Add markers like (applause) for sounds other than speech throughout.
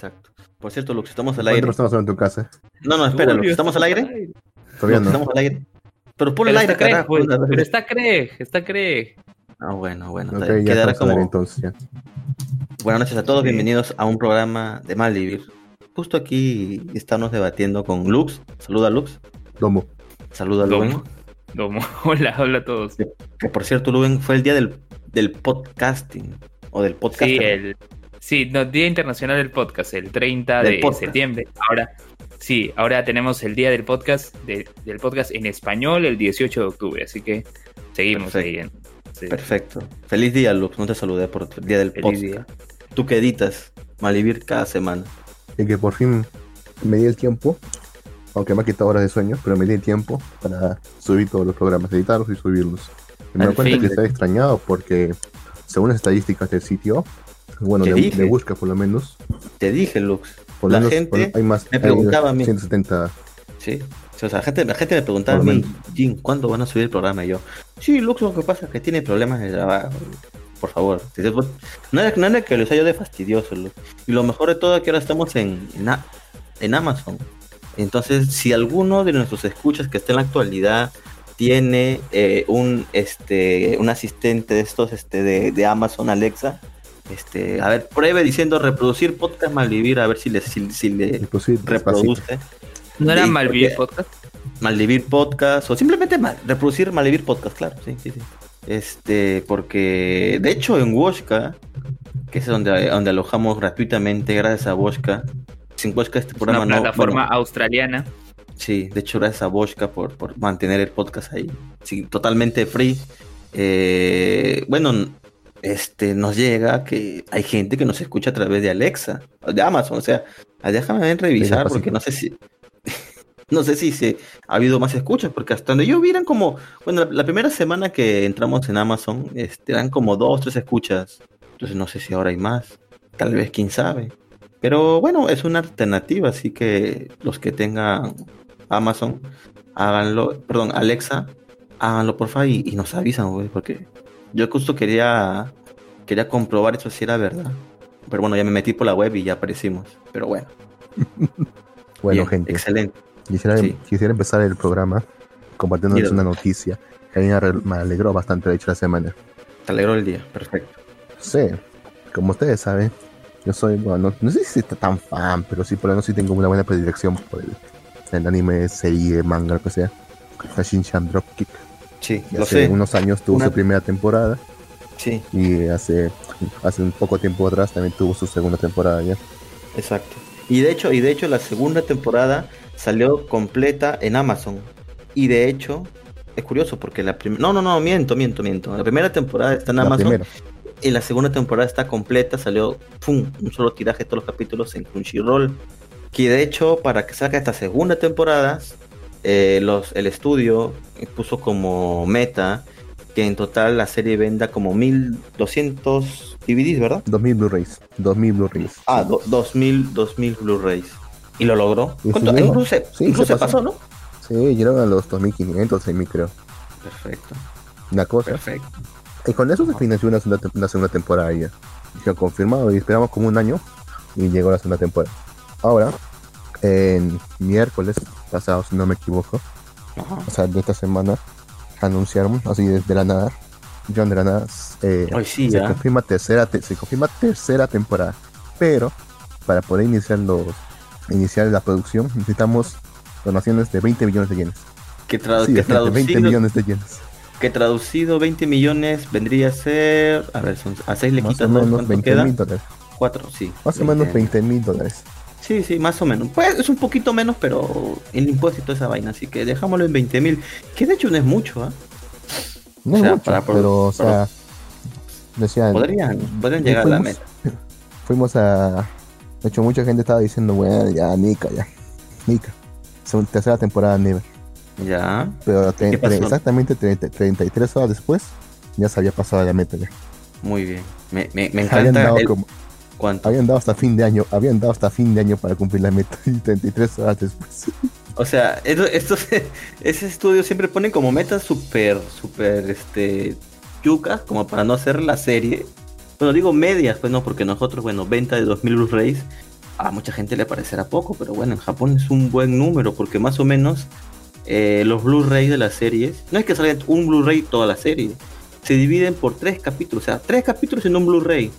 Exacto. Por cierto, Lux, estamos al aire. estamos en tu casa? No, no, espera, Lux, ¿estamos al aire? Todavía no. Estamos al aire. Pero por el aire, carajo. Craig, pues, pero está Craig, está Craig. Ah, bueno, bueno. Quedará al aire, como... entonces ya. Buenas noches a todos, Sí. bienvenidos a un programa de Malvivir. Justo aquí estamos debatiendo con Lux. Saluda Lux. Domo. Saluda Domo. Luen. Domo. (laughs) Hola, hola a todos. Que por cierto, Luen, fue el día del, del podcasting. O del podcast. Sí, el, sí, no, Día Internacional del Podcast, el 30 Del de podcast. septiembre. Ahora, sí, ahora tenemos el Día del Podcast, de- del podcast en español el 18 de octubre, así que seguimos Perfecto. ahí. En, sí. Perfecto. Feliz día, Lux. No te saludé por el día del Feliz podcast. día. Tú que editas Malvivir cada semana. Y que por fin me di el tiempo, aunque me ha quitado horas de sueño, pero me di el tiempo para subir todos los programas, editarlos y subirlos. Y me doy cuenta fin. que está extrañado porque, según las estadísticas del sitio, bueno, de busca por lo menos, Te dije, Lux. por La menos gente por- hay más, me hay preguntaba a mí. 170 Sí. O sea, la gente, la gente me preguntaba a mí, Jim, ¿cuándo van a subir el programa? Y yo, sí, Lux, lo que pasa es que tiene problemas de trabajo. Por favor. No era, no era que lo sea yo de fastidioso, Lux. Y lo mejor de todo es que ahora estamos en, en, A- en Amazon. Entonces, si alguno de nuestros escuchas que está en la actualidad tiene eh, un este un asistente de estos este de, de Amazon Alexa, este, a ver, pruebe diciendo reproducir podcast malvivir, a ver si le, si, si le reproduce. ¿No era Sí, Malvivir porque- Podcast? Malvivir Podcast o simplemente mal, reproducir Malvivir Podcast, claro, sí, sí, sí. Este, porque de hecho en Woshka, que es donde, donde alojamos gratuitamente, gracias a Woshka, sin Woshka este Es programa una no. plataforma bueno, australiana. sí, de hecho gracias a Woshka por, por mantener el podcast ahí, sí, totalmente free. Eh, bueno, este, nos llega que hay gente que nos escucha a través de Alexa, de Amazon, o sea, déjame revisar porque no sé si, (laughs) no sé si se ha habido más escuchas, porque hasta donde yo vi eran como, bueno, la, la primera semana que entramos en Amazon, este, eran como dos, tres escuchas, entonces no sé si ahora hay más, tal vez, quién sabe. Pero bueno, es una alternativa, así que los que tengan Amazon, háganlo, perdón, Alexa, háganlo porfa y, y nos avisan, güey, porque yo justo quería, quería comprobar eso si era verdad. Pero bueno, ya me metí por la web y ya aparecimos. Pero bueno, (laughs) Bueno, bien, gente, excelente. quisiera, sí. quisiera empezar el programa compartiéndoles una noticia que a mí me alegró bastante de hecho la semana. Te alegró el día, perfecto. Sí, como ustedes saben, yo soy, bueno, no, no sé si está tan fan, pero sí por lo menos sí tengo una buena predilección por el, el anime, serie, manga, lo que sea. Shin-Chan Dropkick. Sí, Y lo hace sé. unos años tuvo Una- su primera temporada Sí, y hace, hace un poco tiempo atrás también tuvo su segunda temporada ya. exacto. Y de hecho, y de hecho la segunda temporada salió completa en Amazon. Y de hecho, es curioso porque la primera... No, no, no, miento, miento, miento. La primera temporada está en La Amazon primera. y la segunda temporada está completa, salió ¡pum! un solo tiraje de todos los capítulos en Crunchyroll. Que de hecho, para que salga esta segunda temporada, eh, los, el estudio puso como meta que en total la serie venda como 1200 DVDs, ¿verdad? 2000 Blu-rays. 2000 Blu-rays. Ah, do- 2000, 2000 Blu-rays. Y lo logró. ¿Y llegó? Incluso, se- Sí, incluso se se pasó, ¿no? Sí, llegaron a los 2500, 6000 creo. Perfecto, Una cosa. perfecto. Y con eso se financió una segunda, una segunda temporada ya. Dijeron confirmado y esperamos como un año y llegó la segunda temporada. Ahora, en miércoles pasado, si no me equivoco, Ajá. o sea, de esta semana, anunciaron así desde la nada, John de la nada, eh, sí, se confirma tercera, te- se confirma tercera temporada. Pero para poder iniciar los, iniciar la producción necesitamos donaciones de 20 millones de yenes. Que, tradu- Sí, que de 20 traducido, millones de yenes. que traducido 20 millones vendría a ser. A ver, son, a 6 le quitas ¿no? menos ¿Cuánto 20 queda? mil dólares. 4, sí. Más o menos 20 mil dólares. Sí, sí, más o menos. Pues es un poquito menos, pero el impuesto y toda esa vaina, así que dejámoslo en 20 mil. Que de hecho no es mucho, ¿ah? No O es sea, mucho, para- pero, o sea, decían, Podrían, podrían llegar a la meta. (laughs) fuimos a... De hecho, mucha gente estaba diciendo, bueno, ya, Nika, ya, Nika. Tercera temporada Never. Ya. Pero tre- tre- exactamente 30 33 horas después, ya se había pasado la meta ya. Muy bien. Me, me, me Habían encanta dado, el como- cuánto. habían dado hasta fin de año, habían dado hasta fin de año para cumplir la meta y 33 horas después. (laughs) O sea, esto- estos, (laughs) ese estudio siempre ponen como metas súper, súper, este, yucas, como para no hacer la serie. Bueno, digo medias, pues no, porque nosotros, bueno, venta de 2000 Blu-rays, a mucha gente le parecerá poco, pero bueno, en Japón es un buen número porque más o menos eh, los Blu-ray de las series, no es que salga un Blu-ray toda la serie, se dividen por tres capítulos, o sea, tres capítulos en un Blu-ray.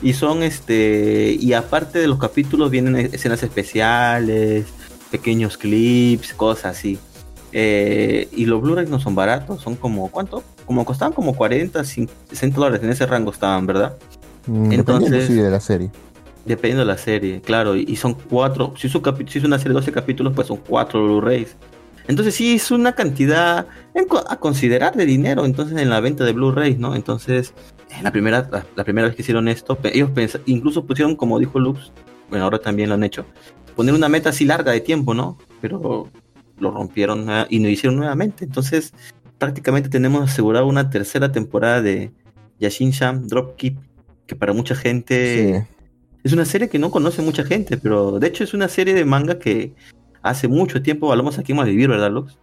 Y son este, y aparte de los capítulos vienen escenas especiales, pequeños clips, cosas así. Eh, y los Blu-rays no son baratos, son como, ¿cuánto? Como costaban como 40, 60 dólares, en ese rango estaban, ¿verdad? Mm, Entonces, sí, de la serie. Dependiendo de la serie, claro, y, son cuatro, si es, si es una serie de 12 capítulos, pues son cuatro Blu-rays. Entonces sí es una cantidad a considerar de dinero, entonces en la venta de Blu-rays, ¿no? Entonces, en la primera, la, primera vez que hicieron esto, ellos pensaron, incluso pusieron, como dijo Lux, bueno, ahora también lo han hecho, poner una meta así larga de tiempo, ¿no? Pero lo rompieron y lo hicieron nuevamente. Entonces, prácticamente tenemos asegurado una tercera temporada de Yashin Sham Dropkick, que para mucha gente es una serie que no conoce mucha gente, pero de hecho es una serie de manga que hace mucho tiempo hablamos aquí en vivir, ¿verdad, Lux?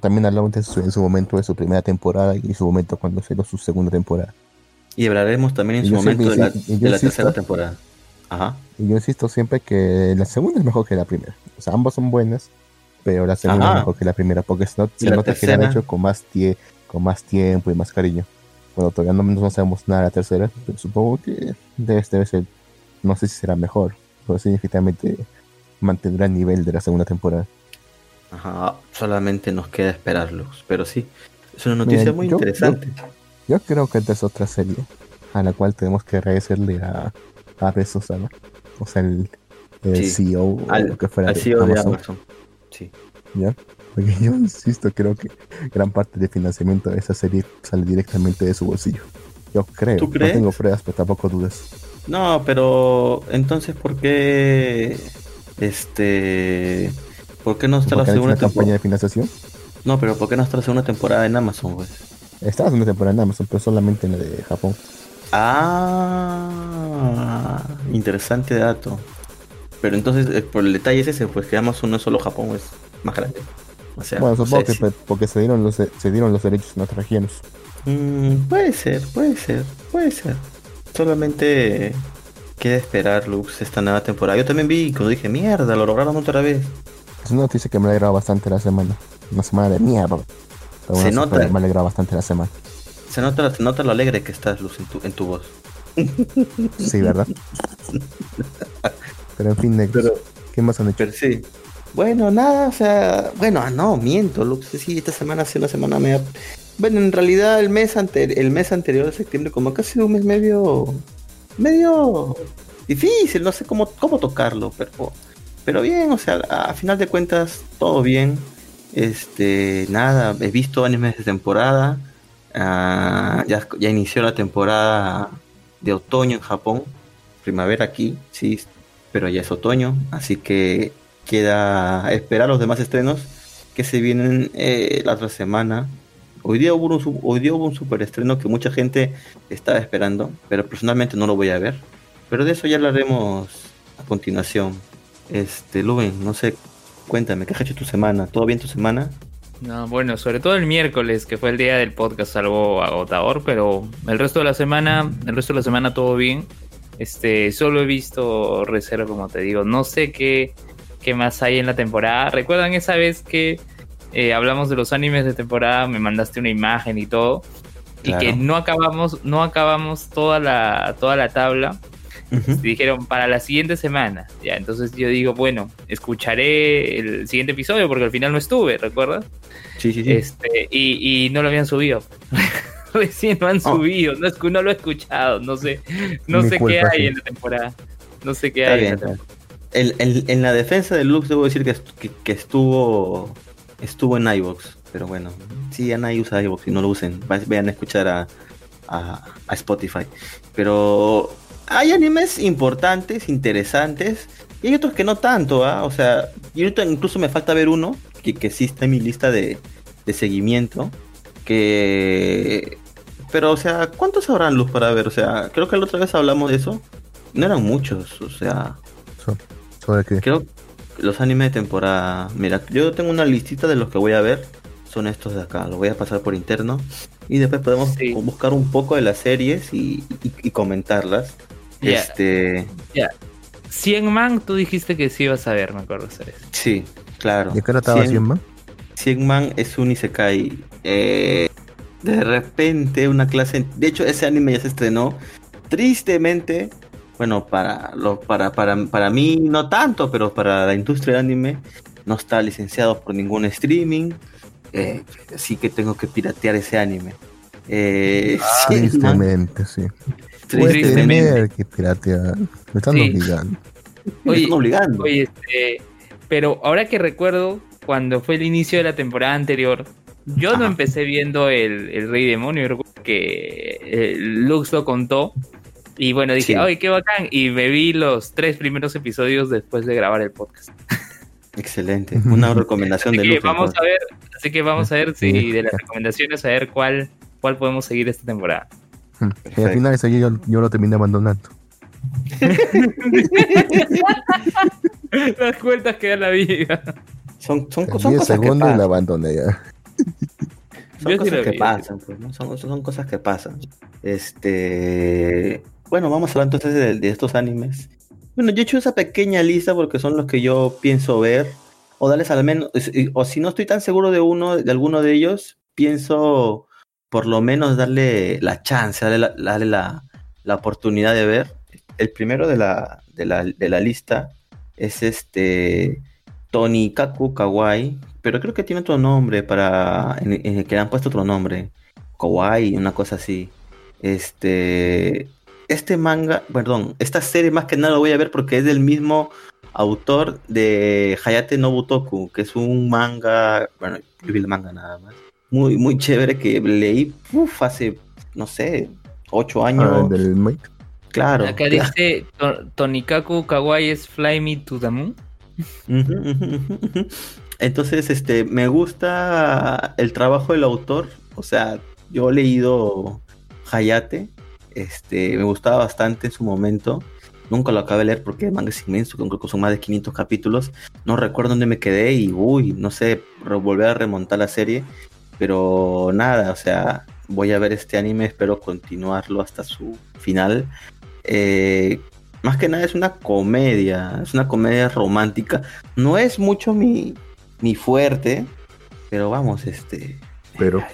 También hablamos en su momento de su primera temporada y en su momento cuando salió su segunda temporada. Y hablaremos también en su momento de la, tercera temporada. Ajá. Y yo insisto siempre que la segunda es mejor que la primera. O sea, ambas son buenas, pero la segunda es mejor que la primera, porque se, nota que la han hecho con más, tie con más tiempo y más cariño. Bueno, todavía no, no sabemos nada de la tercera, pero supongo que debe, debe ser, no sé si será mejor, pero significativamente mantendrá el nivel de la segunda temporada. Ajá, solamente nos queda esperarlos, pero sí, es una noticia muy interesante. Yo, creo que esta es otra serie a la cual tenemos que agradecerle a, a Bezos, o sea, el, CEO al, que fuera de, CEO Amazon. de Amazon. Sí. ¿Ya? Porque yo insisto, creo que gran parte del financiamiento de esa serie sale directamente de su bolsillo. Yo creo. ¿Tú crees? No tengo pruebas, pero tampoco dudas. No, pero entonces, ¿por qué este. ¿Por qué no está la segunda campaña de financiación? No, pero ¿por qué no está la segunda temporada en Amazon, güey? Está la segunda temporada en Amazon, pero solamente en la de Japón. Ah, interesante dato. Pero entonces, eh, por el detalle es ese, pues que Amazon no es solo Japón, es más grande. O sea, bueno, supongo que porque se dieron los, se dieron los derechos en otras regiones. Mm, puede ser, puede ser, puede ser. Solamente queda esperar, Lux, esta nueva temporada. Yo también vi, cuando dije, mierda, lo lograron otra vez. Es una noticia que me ha alegrado bastante la semana. Una semana de mierda. se nota. Me ha alegrado bastante la semana. Se nota, se nota lo alegre que estás, Luz, en tu, en tu voz. Sí, ¿verdad? (laughs) Pero en fin, ¿qué más han hecho? Pero sí. Bueno, nada, o sea, bueno, no, miento, Lux. Sí, esta semana sí, una semana me Bueno, en realidad el mes, ante... el mes anterior de septiembre, como que ha sido un mes medio medio difícil, no sé cómo, cómo tocarlo, pero, pero bien, o sea, a, final de cuentas, todo bien. Este, nada, he visto animes de temporada. Ah, ya, inició la temporada de otoño en Japón. Primavera aquí, sí, pero ya es otoño. Así que queda esperar los demás estrenos que se vienen eh, la otra semana. Hoy día, hubo un, hoy día que mucha gente estaba esperando, pero personalmente no lo voy a ver. Pero de eso ya hablaremos a continuación. Este, Luven, no sé, cuéntame, ¿qué has hecho tu semana? ¿Todo bien tu semana? No, bueno, sobre todo el miércoles, que fue el día del podcast, algo agotador, pero el resto de la semana, el resto de la semana todo bien. Este, solo he visto reserva, como te digo. No sé qué, qué más hay en la temporada. ¿Recuerdan esa vez que eh, hablamos de los animes de temporada, me mandaste una imagen y todo, y que no acabamos, no acabamos toda la, toda la tabla. Dijeron para la siguiente semana. Ya, entonces yo digo, bueno, escucharé el siguiente episodio porque al final no estuve, ¿recuerdas? Sí, sí, sí. Este, y, no lo habían subido. (laughs) Recién lo han oh. subido, no, no, lo he escuchado, no sé, no sé qué hay en la temporada. No sé qué hay. En, la defensa de Lux debo decir que, que estuvo estuvo en iVoox, pero bueno, si nadie usa iVoox y no lo usen, vayan a escuchar a, a, Spotify. Pero hay animes importantes, interesantes, y hay otros que no tanto, ¿ah? O sea, y incluso me falta ver uno, que, que sí está en mi lista de, de seguimiento, que... Pero, o sea, ¿cuántos habrán luz para ver? O sea, creo que la otra vez hablamos de eso. No eran muchos, o sea... ¿Sobre qué? Creo, los animes de temporada. Mira, yo tengo una listita de los que voy a ver. Son estos de acá. Los voy a pasar por interno. Y después podemos buscar un poco de las series y, comentarlas. Este. Ya. 100 man, tú dijiste que sí ibas a ver, me acuerdo. ¿sabes? Sí, claro. ¿De qué trataba 100 man? 100 man es un Isekai. Eh, de repente, una clase. De hecho, ese anime ya se estrenó. Tristemente, bueno, para, lo, para, para, para mí no tanto, pero para la industria del anime no está licenciado por ningún streaming, eh, así que tengo que piratear ese anime. Eh, ah, tristemente, sí. Tristemente. que piratear. Me están obligando. Me están obligando. Oye, este, pero ahora que recuerdo, cuando fue el inicio de la temporada anterior, yo no empecé viendo el, el Rey Demonio, recuerdo que eh, Lux lo contó y bueno, dije, ¡ay, qué bacán! Y me vi los tres primeros episodios después de grabar el podcast. Excelente, una recomendación de Luz. Vamos a ver, así que vamos a ver si de las recomendaciones a ver cuál, cuál podemos seguir esta temporada. Y al final yo, yo lo terminé abandonando. las cuentas que da la vida. Son, son, son cosas que pasan. la abandoné ya. Son cosas que pasan, pues, son, son, cosas que pasan. Este, bueno, vamos a hablar entonces de, estos animes. Bueno, yo he hecho esa pequeña lista porque son los que yo pienso ver. O darles al menos, o si no estoy tan seguro de uno, de alguno de ellos, pienso por lo menos darle la chance, darle la, la, oportunidad de ver. El primero de la, de la, de la lista es este Tony Kaku pero creo que tiene otro nombre para. que le han puesto otro nombre. Kawaii, una cosa así. Este este manga, perdón, esta serie más que nada lo voy a ver porque es del mismo autor de Hayate Nobutoku, que es un manga, bueno, yo vi el manga nada más, muy, muy chévere que leí uf, hace, no sé, ocho años. Ah, del Claro. Acá dice Tonikaku Kawaii es Fly Me to the Moon. Entonces, este, me gusta el trabajo del autor, o sea, yo he leído Hayate este, me gustaba bastante en su momento. Nunca lo acabé de leer porque el manga es inmenso, creo que son más de 500 capítulos. No recuerdo dónde me quedé y, uy, no sé, volver a remontar la serie. Pero nada, o sea, voy a ver este anime, espero continuarlo hasta su final. Eh, más que nada es una comedia, es una comedia romántica. No es mucho mi, mi fuerte, pero vamos, este... Pero...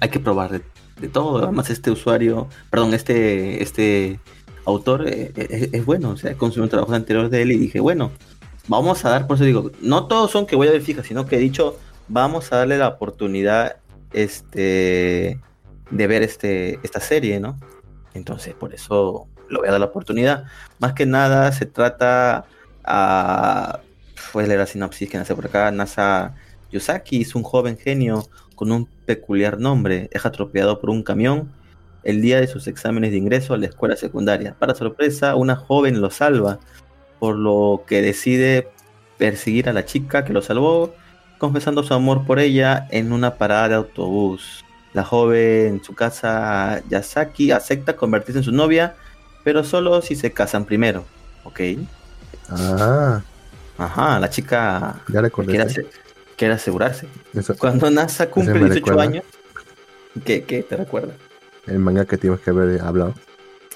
Hay, que probar de todo. Además, este usuario, perdón, este, este autor eh, eh, es, bueno. O sea, consumido trabajos anteriores de él y dije, bueno, vamos a dar, por eso digo, no todos son que voy a ver fija, sino que he dicho, vamos a darle la oportunidad este de ver este esta serie, ¿no? Entonces, por eso lo voy a dar la oportunidad. Más que nada se trata a fue leer la sinopsis que nace por acá, Nasa Yosaki es un joven genio con un peculiar nombre, es atropellado por un camión el día de sus exámenes de ingreso a la escuela secundaria. Para sorpresa, una joven lo salva, por lo que decide perseguir a la chica que lo salvó, confesando su amor por ella en una parada de autobús. La joven, en su casa, Yasaki, acepta convertirse en su novia, pero solo si se casan primero. ¿Ok? Ah. Ajá, la chica ya le quiere asegurarse. Cuando NASA cumple 18 años, ¿qué, ¿qué, te recuerda? El manga que tienes que haber hablado.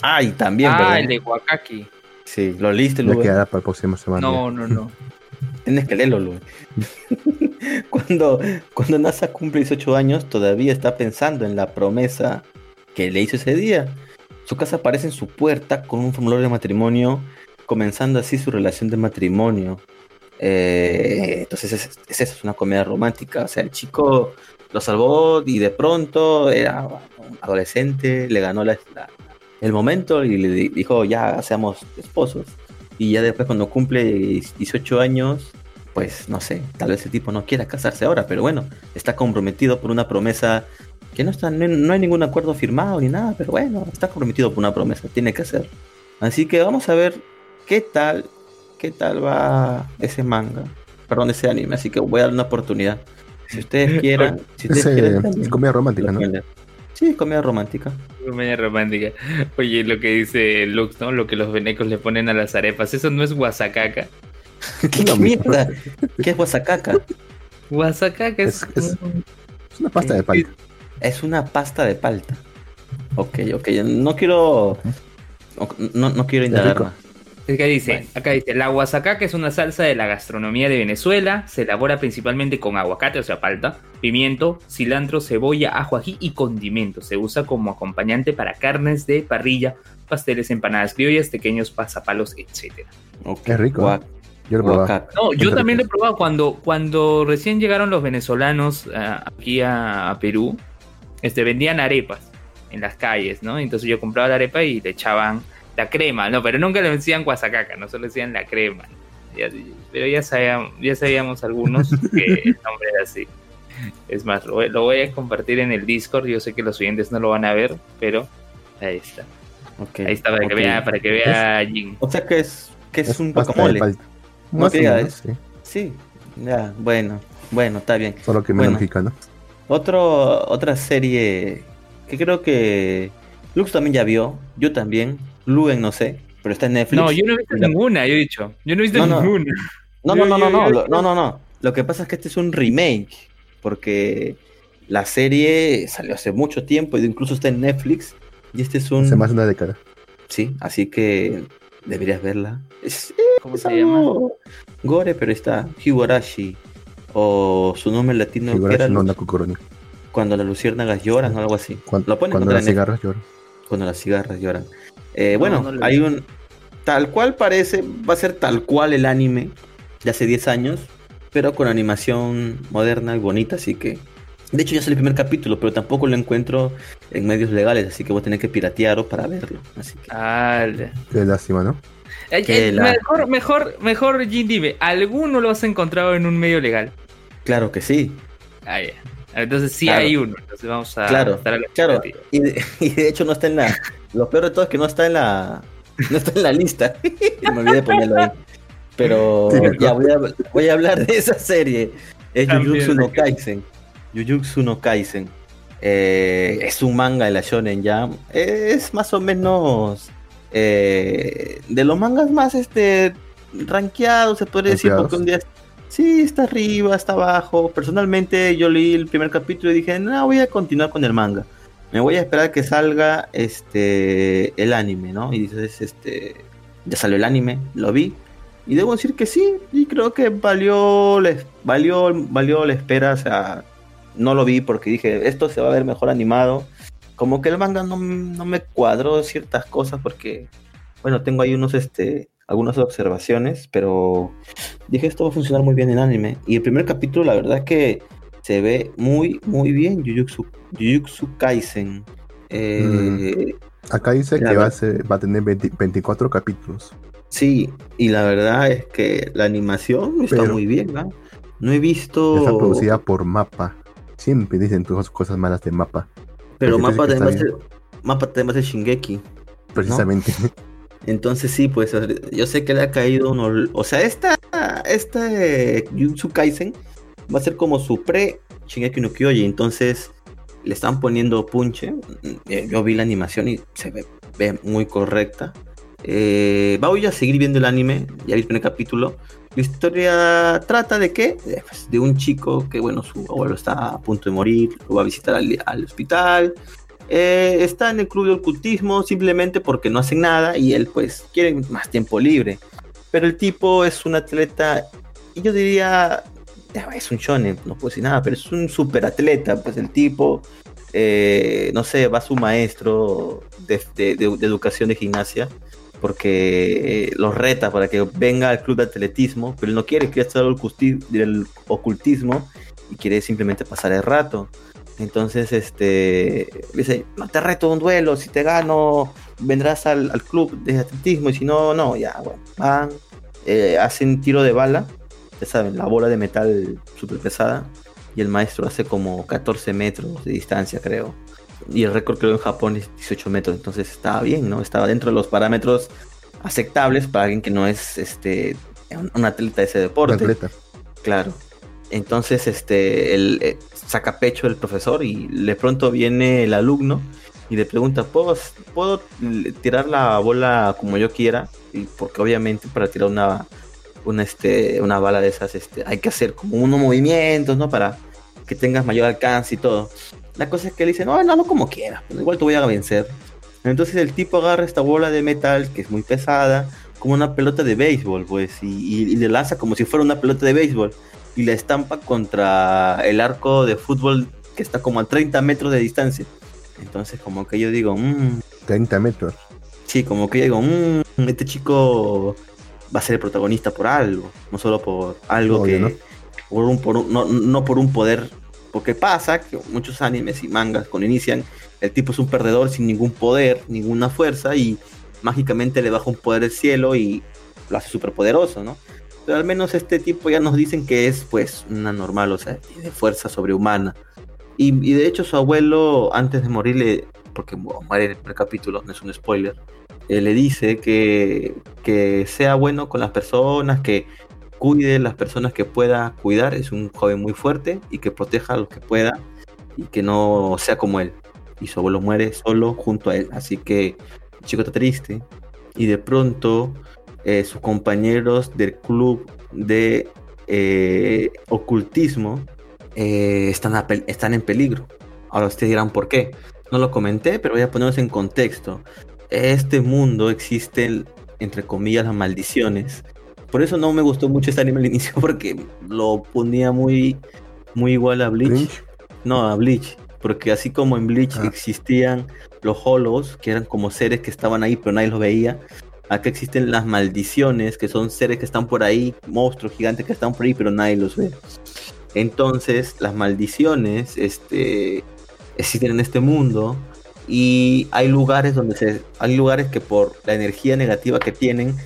Ah, y también, ah, el de Wakaki. Sí, lo leíste, Lu. queda para el próximo semana. No, no, no. Tienes que leerlo, Lu. (laughs) (laughs) cuando, cuando NASA cumple 18 años, todavía está pensando en la promesa que le hizo ese día. Su casa aparece en su puerta con un formulario de matrimonio, comenzando así su relación de matrimonio. Eh, entonces es, es, es, una comedia romántica. O sea, el chico lo salvó y de pronto era adolescente, le ganó el momento y le dijo ya seamos esposos. Y ya después cuando cumple 18 años, pues no sé, tal vez el tipo no quiera casarse ahora, pero bueno, está comprometido por una promesa que no, está, no hay ningún acuerdo firmado ni nada, pero bueno, está comprometido por una promesa, tiene que hacer. Así que vamos a ver qué tal qué tal va ese manga, perdón, ese anime, así que voy a dar una oportunidad. Si ustedes (laughs) quieran, si ustedes es comedia romántica, ¿no? Sí, comedia romántica. Comedia romántica. Oye, lo que dice Lux, ¿no? Lo que los venecos le ponen a las arepas, eso no es guasacaca. (laughs) ¿Qué mierda? ¿Qué es guasacaca? Guasacaca es, es, una pasta de palta. Es una pasta de palta. Ok, ok. No quiero No, no quiero indagar más. Acá dice, acá dice, la guasacaca es una salsa de la gastronomía de Venezuela, se elabora principalmente con aguacate, o sea, palta, pimiento, cilantro, cebolla, ajo, ají y condimentos. Se usa como acompañante para carnes de parrilla, pasteles, empanadas criollas, pequeños pasapalos, etc. Qué rico. Yo lo No, yo también lo he probado cuando, cuando recién llegaron los venezolanos eh, aquí a, Perú, este, vendían arepas en las calles, ¿no? Entonces yo compraba la arepa y le echaban la crema, no, pero nunca le decían guasacaca, no solo decían la crema. pero ya sabíamos, ya sabíamos algunos (laughs) que el nombre era así. Es más, lo, voy a compartir en el Discord. Yo sé que los oyentes no lo van a ver, pero ahí está. ahí está para que vea, para que vea Jin. O sea que es, que es, un guacamole. No es. Sí. ya, bueno, bueno, está bien. Solo que menos bueno. Otro, otra serie que creo que Lux también ya vio, yo también, Luen no sé, pero está en Netflix. No, yo no he visto ninguna, yo he dicho. Yo no he visto ninguna. No, no, no, no, no, no, no, no. Lo que pasa es que este es un remake, porque la serie salió hace mucho tiempo y incluso está en Netflix. Y este es un. Hace más de una década. Sí, así que deberías verla. Es, ¿Cómo se llama? Gore, pero está Higurashi. O su nombre latino. Higurashi no, Cuando las luciérnagas lloran o algo así. Cuando, cuando las cigarras lloran. Cuando las cigarras lloran. Eh, bueno, hay un. Tal cual parece, va a ser tal cual el anime de hace 10 años, pero con animación moderna y bonita, así que. De hecho, ya es el primer capítulo, pero tampoco lo encuentro en medios legales, así que voy a tener que piratearlo para verlo. Así que... Qué lástima, ¿no? Mejor, mejor, mejor, Jim, dime, ¿alguno lo has encontrado en un medio legal? Claro que sí. Ah, Entonces sí hay uno. Entonces vamos a claro, claro. Y de, (laughs) y de, hecho no está en la, lo peor de todo es que no está en la, no está en la lista. (laughs) Me olvidé de ponerlo ahí. Pero ya voy a, voy a, hablar de esa serie. Es Jujutsu no Kaisen. Jujutsu no Kaisen. Eh, es un manga de la Shonen Jam. Es más o menos eh, de los mangas más este rankeados, se puede decir, porque un día sí está arriba, está abajo. Personalmente yo leí el primer capítulo y dije, no, voy a continuar con el manga me voy a esperar que salga este el anime, ¿no? Y dices, este, ya salió el anime, lo vi. Y debo decir que sí, y creo que valió, les, valió, valió la espera, o sea, no lo vi porque dije, esto se va a ver mejor animado. Como que el manga no, no me cuadró ciertas cosas porque, bueno, tengo ahí unos, este, algunas observaciones, pero dije, esto va a funcionar muy bien en anime. Y el primer capítulo, la verdad que se ve muy, muy bien Jujutsu, Kaisen. Eh, mm. Acá dice que va a, va a tener 24 capítulos. Sí, y la verdad es que la animación está muy bien, ¿no? No he visto... Está producida por Mapa. Siempre dicen todas cosas malas de Mapa. Pero Mapa además, es, Mapa además es Shingeki. Precisamente. Entonces sí, pues yo sé que le ha caído uno... O sea, esta, este Jujutsu Kaisen va a ser como su pre Shingeki no Kyoji, entonces le están poniendo punche. Eh, yo vi la animación y se ve, muy correcta. Eh, voy a seguir viendo el anime, ya vi el primer capítulo. La historia trata de qué? De, pues, un chico que, bueno, su abuelo está a punto de morir, lo va a visitar al, hospital. Eh, está en el club de ocultismo simplemente porque no hacen nada y él, pues, quiere más tiempo libre. Pero el tipo es un atleta, y yo diría, es un shonen, no puedo decir nada, pero es un super atleta, pues el tipo, eh, no sé, va a su maestro de, educación de gimnasia, porque los reta para que venga al club de atletismo, pero él no quiere, quiere estar del ocultismo y quiere simplemente pasar el rato. Entonces, este, dice, no te reto un duelo, si te gano, vendrás al, club de atletismo, y si no, no, ya, bueno, van, eh, hacen tiro de bala, ya saben, la bola de metal súper pesada. Y el maestro hace como 14 metros de distancia, creo. Y el récord creo en Japón es 18 metros, entonces estaba bien, ¿no? Estaba dentro de los parámetros aceptables para alguien que no es este un atleta de ese deporte. Atleta. Claro. Entonces, este, él eh, saca pecho el profesor y de pronto viene el alumno y le pregunta, ¿puedo, ¿puedo tirar la bola como yo quiera? Y porque obviamente para tirar una una, este, una bala de esas, este, hay que hacer como unos movimientos, ¿no? Para que tengas mayor alcance y todo. La cosa es que él dice, no, no, no como quieras, pues igual te voy a vencer. Entonces el tipo agarra esta bola de metal que es muy pesada, como una pelota de béisbol, pues, y, le lanza como si fuera una pelota de béisbol y la estampa contra el arco de fútbol que está como a 30 metros de distancia. Entonces como que yo digo, mmm, 30 metros. Sí, como que yo digo, mmm, este chico va a ser el protagonista por algo, no solo por algo que... ¿no? Por un, por no, no por un poder porque pasa que muchos animes y mangas cuando inician, el tipo es un perdedor sin ningún poder, ninguna fuerza y mágicamente le baja un poder del cielo y lo hace súper poderoso, ¿no? Pero al menos este tipo ya nos dicen que es pues una normal, o sea, tiene fuerza sobrehumana. Y, de hecho su abuelo, antes de morirle, porque muere en el primer capítulo, no es un spoiler, eh, le dice que, que sea bueno con las personas, que cuide las personas que pueda cuidar, es un joven muy fuerte y que proteja a los que pueda y que no sea como él. Y su abuelo muere solo junto a él, así que el chico está triste y de pronto eh, sus compañeros del club de eh, ocultismo eh, están, están en peligro. Ahora ustedes dirán por qué. No lo comenté, pero voy a ponerlos en contexto. Este mundo existen, entre comillas, las maldiciones por eso no me gustó mucho este anime al inicio, (laughs) porque lo ponía muy, muy igual a Bleach. No, a Bleach. Porque así como en Bleach ah. existían los Hollows, que eran como seres que estaban ahí, pero nadie los veía. Acá existen las maldiciones, que son seres que están por ahí, monstruos gigantes que están por ahí, pero nadie los ve. Entonces, las maldiciones este, existen en este mundo y hay lugares donde se, hay lugares que por la energía negativa que tienen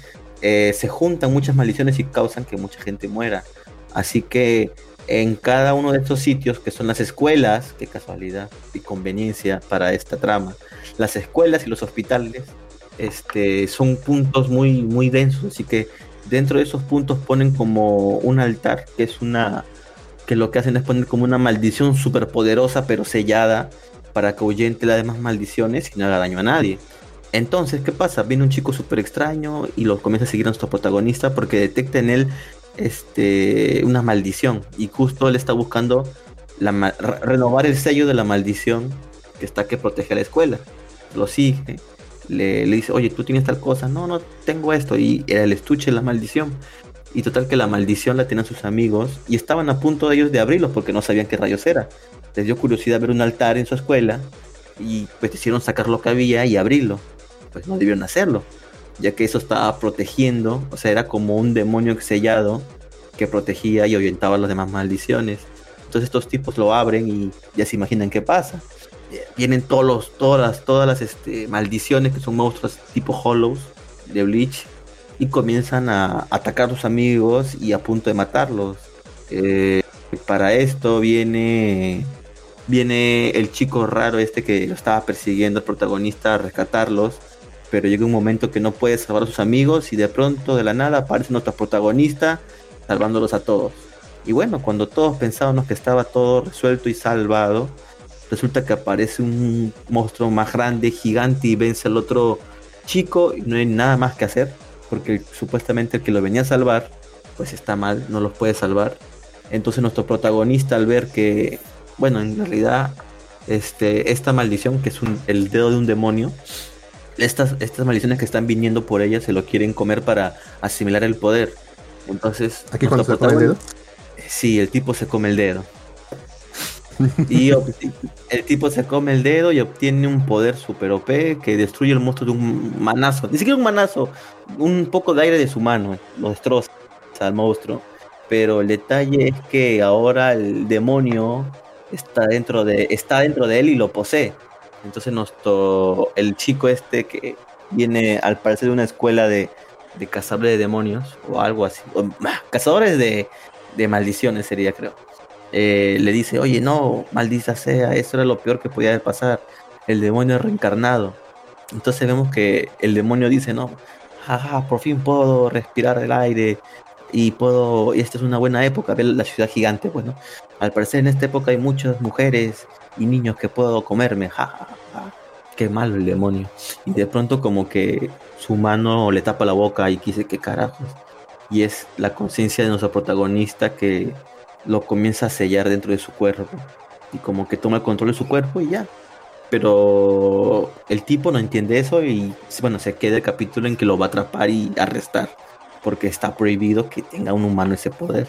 eh, se juntan muchas maldiciones y causan que mucha gente muera. Así que en cada uno de estos sitios, que son las escuelas, qué casualidad y conveniencia para esta trama, las escuelas y los hospitales este, son puntos muy, muy densos, así que dentro de esos puntos ponen como un altar, que es una, que lo que hacen es poner como una maldición súper poderosa pero sellada para que ahuyente las demás maldiciones y no haga daño a nadie. Entonces, ¿qué pasa? Viene un chico súper extraño y lo comienza a seguir a nuestro protagonista porque detecta en él este, una maldición. Y justo él está buscando renovar el sello de la maldición que está que protege a la escuela. Lo sigue, le, dice, oye, tú tienes tal cosa. No, no tengo esto. Y era el estuche de la maldición. Y total que la maldición la tenían sus amigos y estaban a punto de ellos de abrirlo porque no sabían qué rayos era. Les dio curiosidad ver un altar en su escuela y pues decidieron sacar lo que había y abrirlo pues no debieron hacerlo, ya que eso estaba protegiendo, o sea, era como un demonio sellado que protegía y ahuyentaba las demás maldiciones. Entonces estos tipos lo abren y ya se imaginan qué pasa. Vienen todos los, todas las, todas las este, maldiciones que son monstruos tipo Hollows de Bleach y comienzan a atacar a sus amigos y a punto de matarlos. Eh, para esto viene viene el chico raro este que lo estaba persiguiendo el protagonista a rescatarlos pero llega un momento que no puede salvar a sus amigos y de pronto de la nada aparece nuestro protagonista salvándolos a todos. Y bueno, cuando todos pensábamos que estaba todo resuelto y salvado, resulta que aparece un monstruo más grande, gigante y vence al otro chico y no hay nada más que hacer porque supuestamente el que lo venía a salvar pues está mal, no los puede salvar. Entonces nuestro protagonista al ver que, bueno, en realidad este, esta maldición que es el dedo de un demonio, estas, estas maldiciones que están viniendo por ella se lo quieren comer para asimilar el poder. Entonces. ¿Aquí cuando se come el dedo? Sí, el tipo se come el dedo. y (laughs) el tipo se come el dedo y obtiene un poder super OP que destruye el monstruo de un manazo. Ni siquiera un manazo, un poco de aire de su mano. Lo destroza al monstruo. Pero el detalle es que ahora el demonio está dentro de, está dentro de él y lo posee. Entonces nuestro, el chico este que viene al parecer de una escuela de, de cazadores de demonios o algo así, cazadores de, maldiciones sería creo. Eh, le dice, oye, no, maldita sea, eso era lo peor que podía pasar, el demonio reencarnado. Entonces vemos que el demonio dice, no, jaja, por fin puedo respirar el aire y puedo, y esta es una buena época, ver la ciudad gigante, bueno, al parecer en esta época hay muchas mujeres y niños que puedo comerme, jajaja, qué malo el demonio. Y de pronto como que su mano le tapa la boca y dice, qué carajos. Y es la conciencia de nuestro protagonista que lo comienza a sellar dentro de su cuerpo. Y como que toma el control de su cuerpo y ya. pero el tipo no entiende eso y bueno, se queda el capítulo en que lo va a atrapar y arrestar, porque está prohibido que tenga un humano ese poder.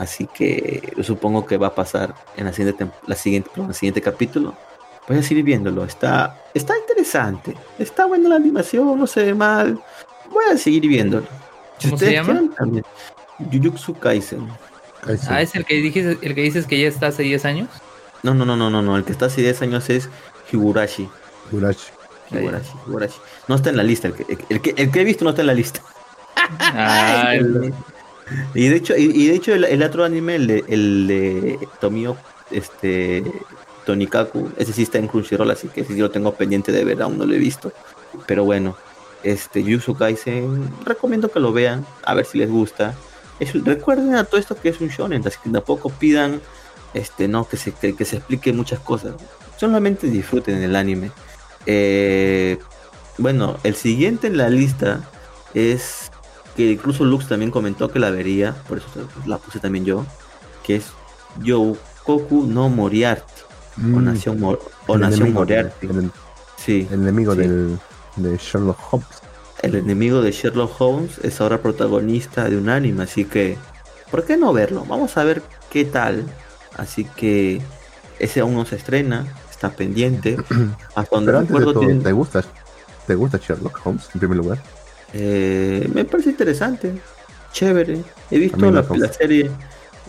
Así que yo supongo que va a pasar en la siguiente, la siguiente, el siguiente capítulo. Voy a seguir viéndolo. Está, está interesante. Está buena la animación, no se ve mal. Voy a seguir viéndolo. ¿Cómo se llama? Jujutsu Kaisen. Ah, es el que, dices, el que dices que ya está hace 10 años. No, no, no, no, no, no. El que está hace 10 años es Higurashi. Higurashi. Higurashi, Higurashi. No está en la lista. El que, el, que, el que he visto no está en la lista. (laughs) Ah, (laughs) y de hecho, y, de hecho el, otro anime, el de, el de Tomio, este, Tonikaku, ese sí está en Crunchyroll, así que ese sí lo tengo pendiente de ver, aún no lo he visto. Pero bueno, este, Yusu Kaisen, recomiendo que lo vean, a ver si les gusta. recuerden a todo esto que es un shonen, así que tampoco pidan este, no, que se, que, se explique muchas cosas. Solamente disfruten el anime. Eh, bueno, el siguiente en la lista es que incluso Lux también comentó que la vería, por eso la puse también yo, que es Youkoku no Moriarty, o mm. Nación, o Nación Moriarty. El, sí, el enemigo Del, de Sherlock Holmes. El enemigo de Sherlock Holmes es ahora protagonista de un anime, así que, ¿por qué no verlo? Vamos a ver qué tal. Así que ese aún no se estrena, está pendiente. (clears throat) Hasta donde recuerdo, ¿te, gusta, ¿Te gusta Sherlock Holmes en primer lugar? Eh, me parece interesante, chévere. He visto la, serie.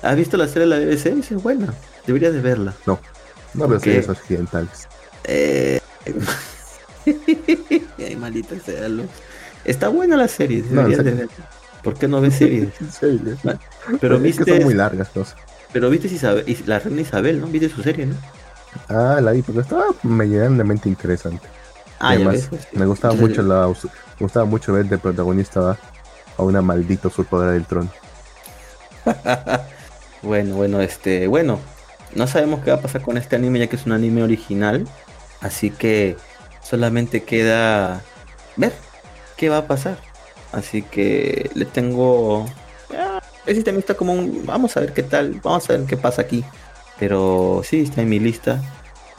¿Has visto la serie de la BBC? Es buena. Deberías de verla. No, no veo series occidentales. Eh... (laughs) Ay, maldita sea. Está buena la serie. Deberías de verla. ¿Por qué no ves series? (laughs) Pero viste. son muy largas. Pero viste Isabel, la reina Isabel, ¿no? Viste su serie, ¿no? Ah, la vi, porque estaba medianamente interesante. Ah, Además, me gustaba mucho la me gustaba mucho ver de protagonista a una maldita usurpadora del trono. (laughs) bueno, bueno, este, bueno, no sabemos qué va a pasar con este anime ya que es un anime original, así que solamente queda ver qué va a pasar. Así que le tengo ese también está como un. Vamos a ver qué tal. Vamos a ver qué pasa aquí. Pero sí, está en mi lista.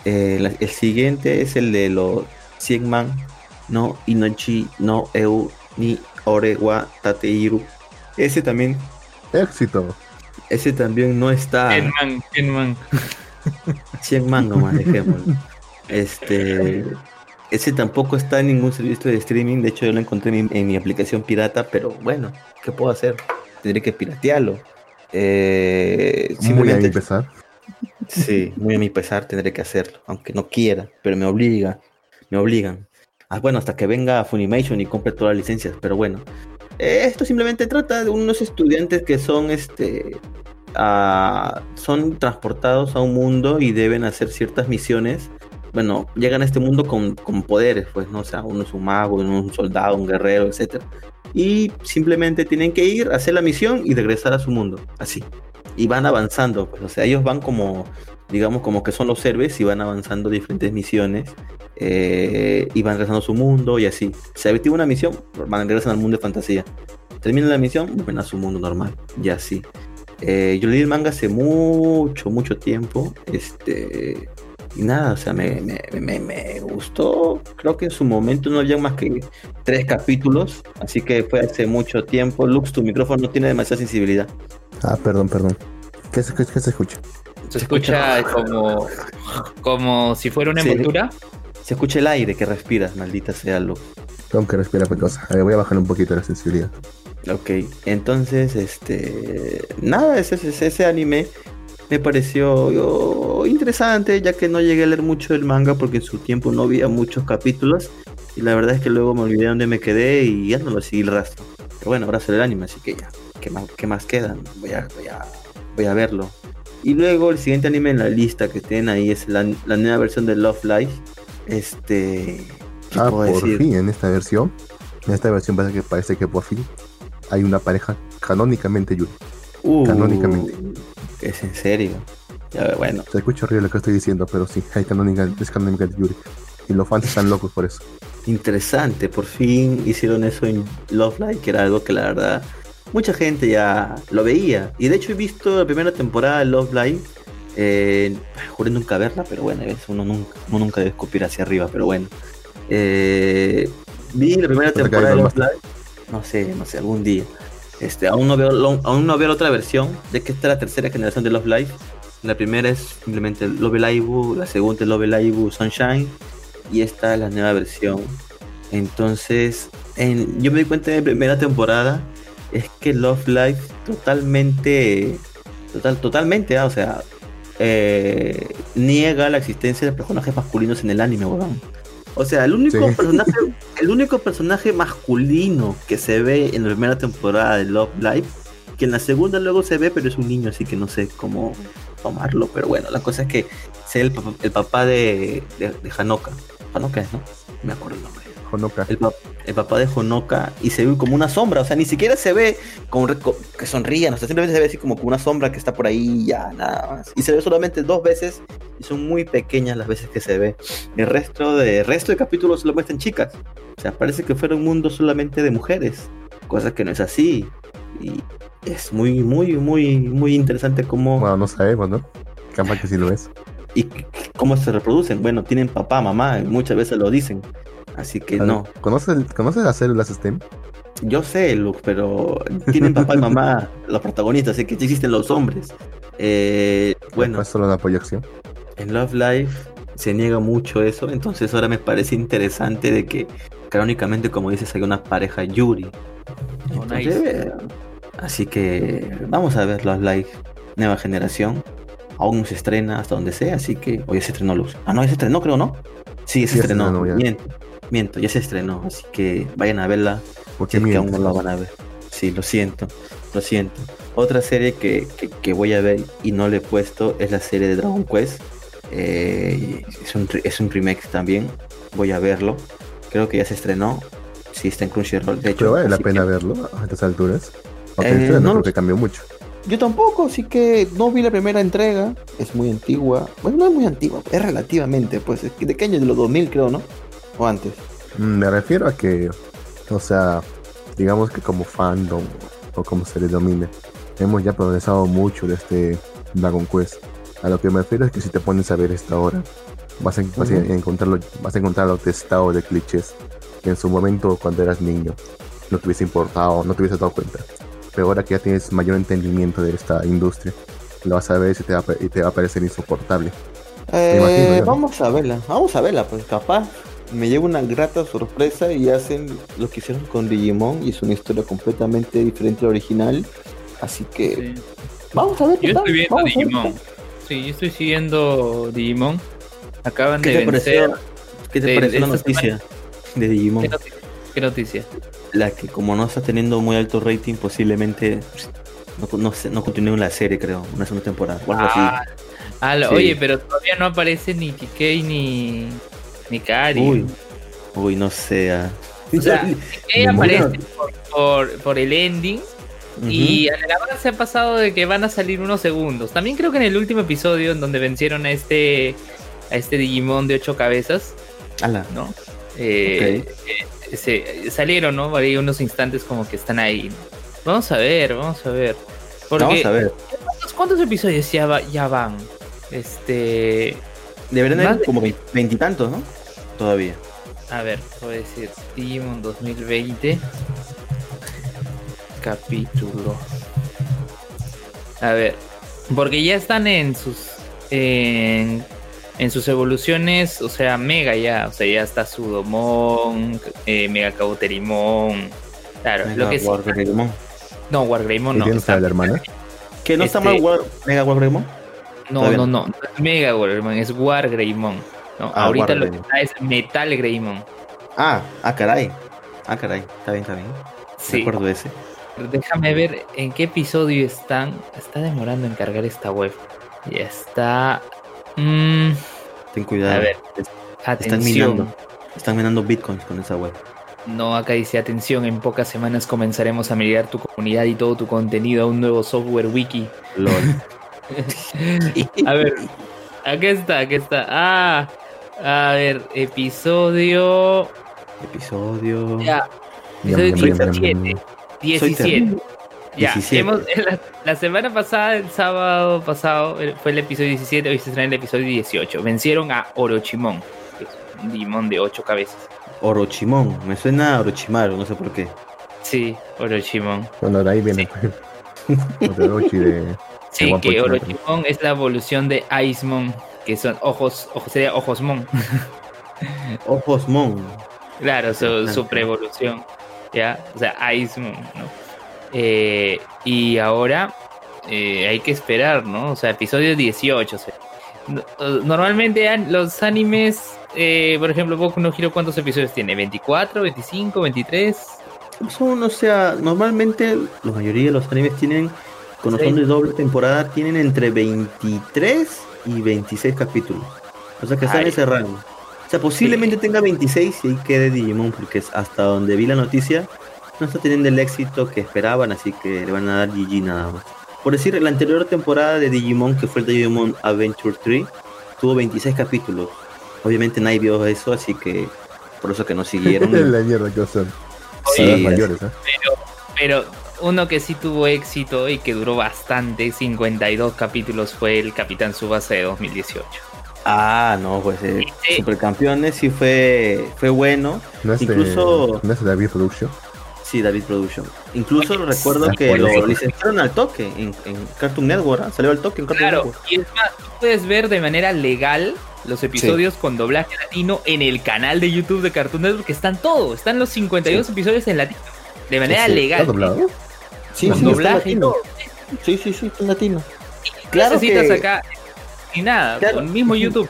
Eh, el siguiente es el de los 100 man. No Inochi no Eu ni Orewa Tateiru. Ese también. Éxito. Ese también no está. 100 man, 100 man. 100 (laughs) man nomás, dejémoslo. Este. Ese tampoco está en ningún servicio de streaming. De hecho, yo lo encontré en mi aplicación pirata. Pero bueno, ¿qué puedo hacer? tendré que piratearlo. Eh, muy a mi pesar. Sí, muy a mi pesar tendré que hacerlo, aunque no quiera, pero me obliga, me obligan. Ah, bueno, hasta que venga Funimation y compre todas las licencias, pero bueno. esto simplemente trata de unos estudiantes que son este son transportados a un mundo y deben hacer ciertas misiones. Bueno, llegan a este mundo con, con poderes, pues, ¿no? O sea, uno es un mago, uno es un soldado, un guerrero, etcétera y simplemente tienen que ir, hacer la misión y regresar a su mundo, así. Y van avanzando, pues, o sea, ellos van como, digamos, como que son los héroes y van avanzando diferentes misiones eh, y van regresando a su mundo y así. Se activa una misión, van regresan al mundo de fantasía. Terminan la misión, vuelven a su mundo normal y así. Eh, yo leí el manga hace mucho, mucho tiempo. Este, y nada, o sea, me, me, me, gustó. Creo que en su momento no había más que tres capítulos, así que fue hace mucho tiempo. Lux, tu micrófono no tiene demasiada sensibilidad. Ah, perdón, perdón. ¿Qué se, se escucha? Se escucha como, como si fuera una envoltura. Se escucha el aire que respiras, maldita sea Lux. Tengo que respirar cosa. voy a bajar un poquito la sensibilidad. Ok, entonces, este. Nada, ese, ese, ese anime me pareció interesante, ya que no llegué a leer mucho el manga porque en su tiempo no había muchos capítulos. Y la verdad es que luego me olvidé dónde me quedé y ya no lo seguí el rastro. Pero bueno, ahora sale el anime, así que ya, ¿qué más, qué más quedan? Voy a, voy, a, verlo. Y luego el siguiente anime en la lista que tienen ahí es la, nueva versión de Love Life. Este. Ah, por fin, en esta versión. En esta versión parece que, parece que por fin hay una pareja canónicamente Yuri. Uh, canónicamente. Es en serio. Ya, bueno. Se escucha horrible lo que estoy diciendo, pero sí, hay canónica, es canónica de Yuri. Y los fans están locos por eso. Interesante, por fin hicieron eso en Love Live, que era algo que la verdad mucha gente ya lo veía. Y de hecho he visto la primera temporada de Love Live Eh, juré nunca verla, pero bueno, uno nunca, uno nunca debe escupir hacia arriba, pero bueno. Eh, vi la primera temporada de Love Live. No sé, no sé, algún día. Este, aún no veo, aún no veo la otra versión de que esta es la tercera generación de Love Live. La primera es simplemente Love Live, la segunda es Love Live Sunshine y esta es la nueva versión. Entonces, en, yo me di cuenta de la primera temporada es que Love Live totalmente, total, totalmente, ah, o sea, eh, niega la existencia de personajes masculinos en el anime, weón. O sea, el único personaje, el único personaje masculino que se ve en la primera temporada de Love Live, que en la segunda luego se ve, pero es un niño, así que no sé cómo tomarlo. Pero bueno, la cosa es que sea el, el papá de, de, de Hanoka. Hanoka es, ¿no? Me acuerdo el nombre. El, papá de Honoka y se ve como una sombra, o sea, ni siquiera se ve como que sonrían, o sea, simplemente se ve así como una sombra que está por ahí ya nada más. Y se ve solamente dos veces y son muy pequeñas las veces que se ve. El resto de resto de capítulos lo muestran chicas. O sea, parece que fuera un mundo solamente de mujeres, cosa que no es así. Y es muy muy muy muy interesante cómo Bueno, no sabemos, ¿no? Capaz que sí lo es. (laughs) Y cómo se reproducen. Bueno, tienen papá, mamá, muchas veces lo dicen. Así que no. ¿Conoces, las células STEM? Yo sé, Luke, pero tienen papá y mamá (laughs) los protagonistas, así que existen los hombres. Eh, bueno. ¿Es solo una proyección? En Love Life se niega mucho eso, entonces ahora me parece interesante de que canónicamente, como dices, hay una pareja Yuri. Oh, así que vamos a ver Love Life, nueva generación. Aún se estrena hasta donde sea, así que. Oye, se estrenó Luz. Ah, no, ya se estrenó, creo, ¿no? Sí, se estrenó. Bien miento, ya se estrenó, así que vayan a verla. porque aún no la van a ver. Sí, lo siento, lo siento. Otra serie que, voy a ver y no le he puesto es la serie de Dragon Quest. Eh, es, un, es un remake también. Voy a verlo. Creo que ya se estrenó. Sí, está en Crunchyroll. De hecho, Pero vale la pena verlo a estas alturas. Eh, no, porque cambió mucho. Yo tampoco, así que no vi la primera entrega. Es muy antigua. Bueno, no es muy antigua, es relativamente, pues. ¿De qué año? De los 2000, creo, ¿no? ¿O antes? Mm, me refiero a que, o sea, digamos que como fandom, o como se le domine, hemos ya progresado mucho de este Dragon Quest. A lo que me refiero es que si te pones a ver esta hora, vas a, vas a encontrarlo, vas a encontrarlo testado de clichés que en su momento cuando eras niño no te hubiese importado, no te hubiese dado cuenta. Pero ahora que ya tienes mayor entendimiento de esta industria, lo vas a ver y te va, y te va a parecer insoportable. Eh, vamos a verla, vamos a verla, pues capaz me lleva una grata sorpresa y hacen lo que hicieron con Digimon y es una historia completamente diferente a la original. Así que vamos a ver. Yo estoy viendo Digimon. Sí, yo estoy siguiendo Digimon. Acaban de vencer. ¿Qué te pareció la noticia de Digimon? ¿Qué noticia? La que como no está teniendo muy alto rating, posiblemente no, no, no continúe la serie, creo, una segunda temporada. ah, ah Oye, pero todavía no aparece ni TK ni Uy, uy, no sea. O sea, ella aparece por, por, el ending. Y a la se ha pasado de que van a salir unos segundos. También creo que en el último episodio, en donde vencieron a este a este Digimon de ocho cabezas, ¿no? Eh, eh, salieron, ¿no? Hay unos instantes como que están ahí. Vamos a ver, vamos a ver. vamos a ver. ¿Cuántos, episodios ya, ya van? Este. Deberían haber como veintitantos, ¿no? Todavía. A ver, voy a decir Digimon 2020 (laughs) capítulo. A ver, porque ya están en sus en, sus evoluciones, o sea, Mega ya, o sea, ya está Sudomon, eh, Mega Cauterimon. Claro, lo que es. No, Wargreymon no. Está la hermana? ¿Que no está mal este, Mega Wargreymon? No, no, no, no, es Mega Wargreymon, es Wargreymon. Ah, ahorita lo que está es Metal Greymon. Ah, ah, caray. Ah, caray. Está bien, está bien. Sí. Recuerdo ese. Déjame ver en qué episodio están. Está demorando en cargar esta web. Ya está. Mm, Ten cuidado. A ver. Están minando. Están minando bitcoins con esa web. No, acá dice atención, en pocas semanas comenzaremos a migrar tu comunidad y todo tu contenido a un nuevo software wiki. LOL. (laughs) a ver, aquí está, aquí está. Ah, a ver, episodio. Episodio. Ya. Episodio 17. 17. Ya, hemos, (laughs) la, semana pasada, el sábado pasado, fue el episodio 17, hoy se estrena el episodio 18. Vencieron a Orochimón, que es un Digimon de ocho cabezas. Orochimón, me suena a Orochimaru, no sé por qué. Sí, Orochimón. Bueno, de ahí viene. (laughs) Sí, sí que Orochimón es la evolución de Icemon, que son ojos, ojos sería (laughs) Ojosmon. Ojosmon. Claro, su, su preevolución. ¿Ya? O sea, Icemon, ¿no? Eh, y ahora eh, hay que esperar, ¿no? O sea, episodio 18. normalmente los animes, eh, por ejemplo, Boku no Hero, ¿cuántos episodios tiene? ¿24, 25, 23? Son, o sea, normalmente la mayoría de los animes tienen, cuando son de doble temporada, tienen entre 23 y 26 capítulos. O sea que están en ese rango. O sea, posiblemente tenga 26 y ahí quede Digimon, porque es hasta donde vi la noticia, no está teniendo el éxito que esperaban, así que le van a dar GG nada más. Por decir, la anterior temporada de Digimon, que fue el Digimon Adventure 3, tuvo 26 capítulos. Obviamente nadie vio eso, así que por eso que no siguieron. (laughs) la mierda que son. Sí, mayores, ¿eh? pero, pero uno que sí tuvo éxito y que duró bastante, 52 capítulos, fue el Capitán Subasa de 2018. Ah, no, pues eh, Supercampeones sí fue, fue bueno. ¿No es Incluso... De, ¿No es de David Production? Sí, David Production. Incluso recuerdo que lo licenciaron al toque en, Cartoon Network, ¿ah? salió al toque en Cartoon claro, Network. Y es más, tú puedes ver de manera legal los episodios con doblaje latino en el canal de YouTube de Cartoon Network, que están todos, están los 52 episodios en latino, de manera legal. ¿Está doblado? Sí, sí, doblaje Sí, sí, sí, está en latino. claro necesitas acá y nada, con el mismo YouTube.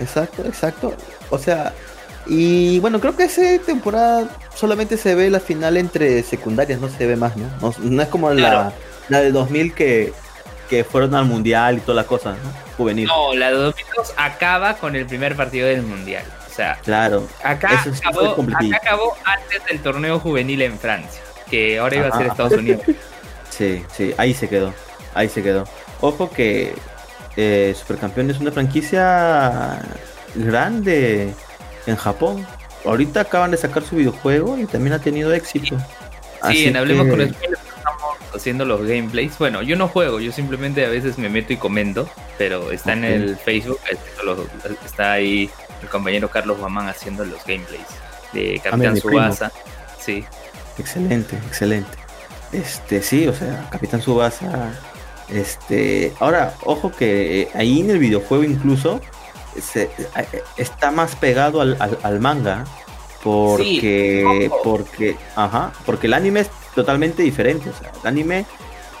Exacto, exacto. O sea, y bueno, creo que esa temporada solamente se ve la final entre secundarias, no se ve más, ¿no? No, es como la, la de 2000 que, que fueron al mundial y toda la cosa, ¿no? Juvenil. No, la de 2002 acaba con el primer partido del mundial. O sea, claro, acá, acabó, acá acabó antes del torneo juvenil en Francia, que ahora iba a ser Estados Unidos. (laughs) Sí, sí, ahí se quedó, ahí se quedó. Ojo que eh, Supercampeón es una franquicia grande en Japón. Ahorita acaban de sacar su videojuego y también ha tenido éxito. Sí, en Hablemos con Spoilers estamos haciendo los gameplays. Bueno, yo no juego, yo simplemente a veces me meto y comento, pero está en el Facebook, está ahí el compañero Carlos Guamán haciendo los gameplays de ah, Capitán Subasa. Sí. Excelente, excelente. Este, sí, o sea, Capitán Subasa. Este, ahora, ojo que ahí en el videojuego incluso se, eh, está más pegado al, al, manga porque porque ajá porque el anime es totalmente diferente o sea el anime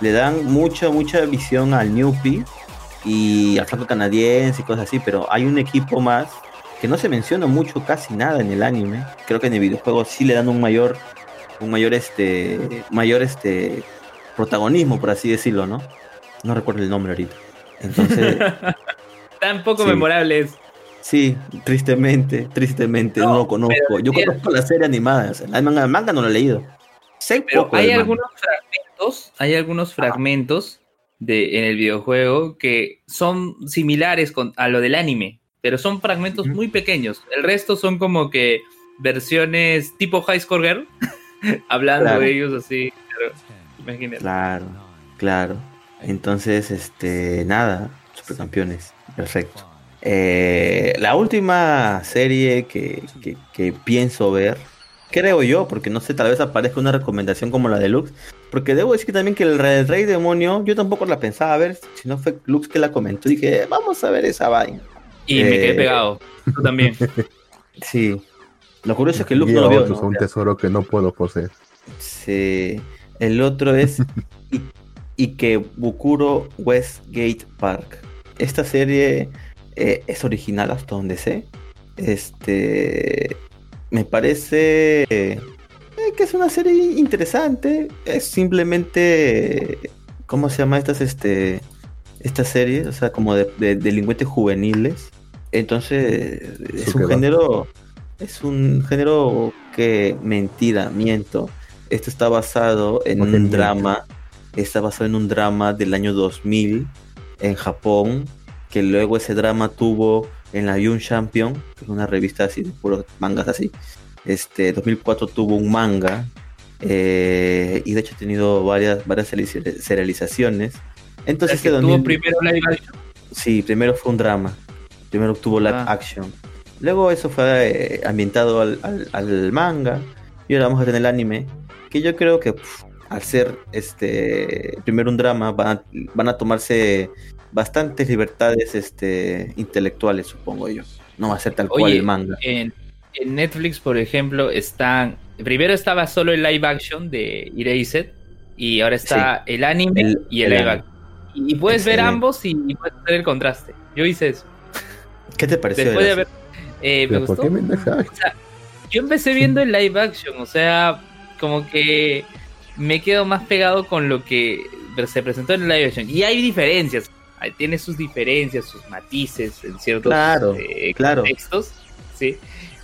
le dan mucha mucha visión al Newpie y al flaco canadiense y cosas así pero hay un equipo más que no se menciona mucho casi nada en el anime creo que en el videojuego sí le dan un mayor un mayor este mayor este protagonismo por así decirlo no no recuerdo el nombre ahorita entonces (laughs) tan poco memorables. Sí, tristemente, tristemente, no, lo conozco. Yo conozco la serie animada, el manga, no lo he leído. pero hay algunos fragmentos, hay algunos fragmentos de, en el videojuego que son similares con, a lo del anime, pero son fragmentos muy pequeños. El resto son como que versiones tipo High Score Girl, (laughs) (laughs) hablando de ellos así. Claro, claro. Entonces, este, nada, supercampeones. Perfecto. Eh, la última serie que, pienso ver, creo yo, porque no sé, tal vez aparezca una recomendación como la de Lux, porque debo decir también que el Rey, Demonio, yo tampoco la pensaba ver, si no fue Lux que la comentó, dije, vamos a ver esa vaina. Y me quedé eh, pegado, tú también. (laughs) sí. Lo curioso es que Lux no lo vio. Es un tesoro que no puedo poseer. Sí. El otro es Ike Bukuro Westgate Park esta serie eh, es original hasta donde sé. Este me parece eh, que es una serie interesante. Es simplemente ¿cómo se llama estas este esta serie? O sea, como de, delincuentes juveniles. Entonces, es un género es un género que mentira, miento. Esto está basado en un drama, está basado en un drama del año 2000 en Japón, que luego ese drama tuvo en la Young Champion, que es una revista así de puros mangas así. Este 2004 tuvo un manga Eh, y de hecho ha tenido varias, varias serializaciones. Entonces, que tuvo primero live action? Sí, primero fue un drama. Primero tuvo live ah. action. Luego eso fue eh, ambientado al, manga. Y ahora vamos a tener el anime. Que yo creo que al ser este primero un drama, van a, van a tomarse bastantes libertades este, intelectuales, supongo yo. No va a ser tal cual el manga. En, Netflix, por ejemplo, están. Primero estaba solo el live action de Erased. Y ahora está el anime y el, live action. Y puedes ver ambos y, puedes ver el contraste. Yo hice eso. ¿Qué te pareció? Después de haber. Eh, me gustó. yo empecé viendo el live action, o sea, como que me quedo más pegado con lo que se presentó en el live action. Y hay diferencias, tiene sus diferencias, sus matices en ciertos eh, contextos, ¿sí?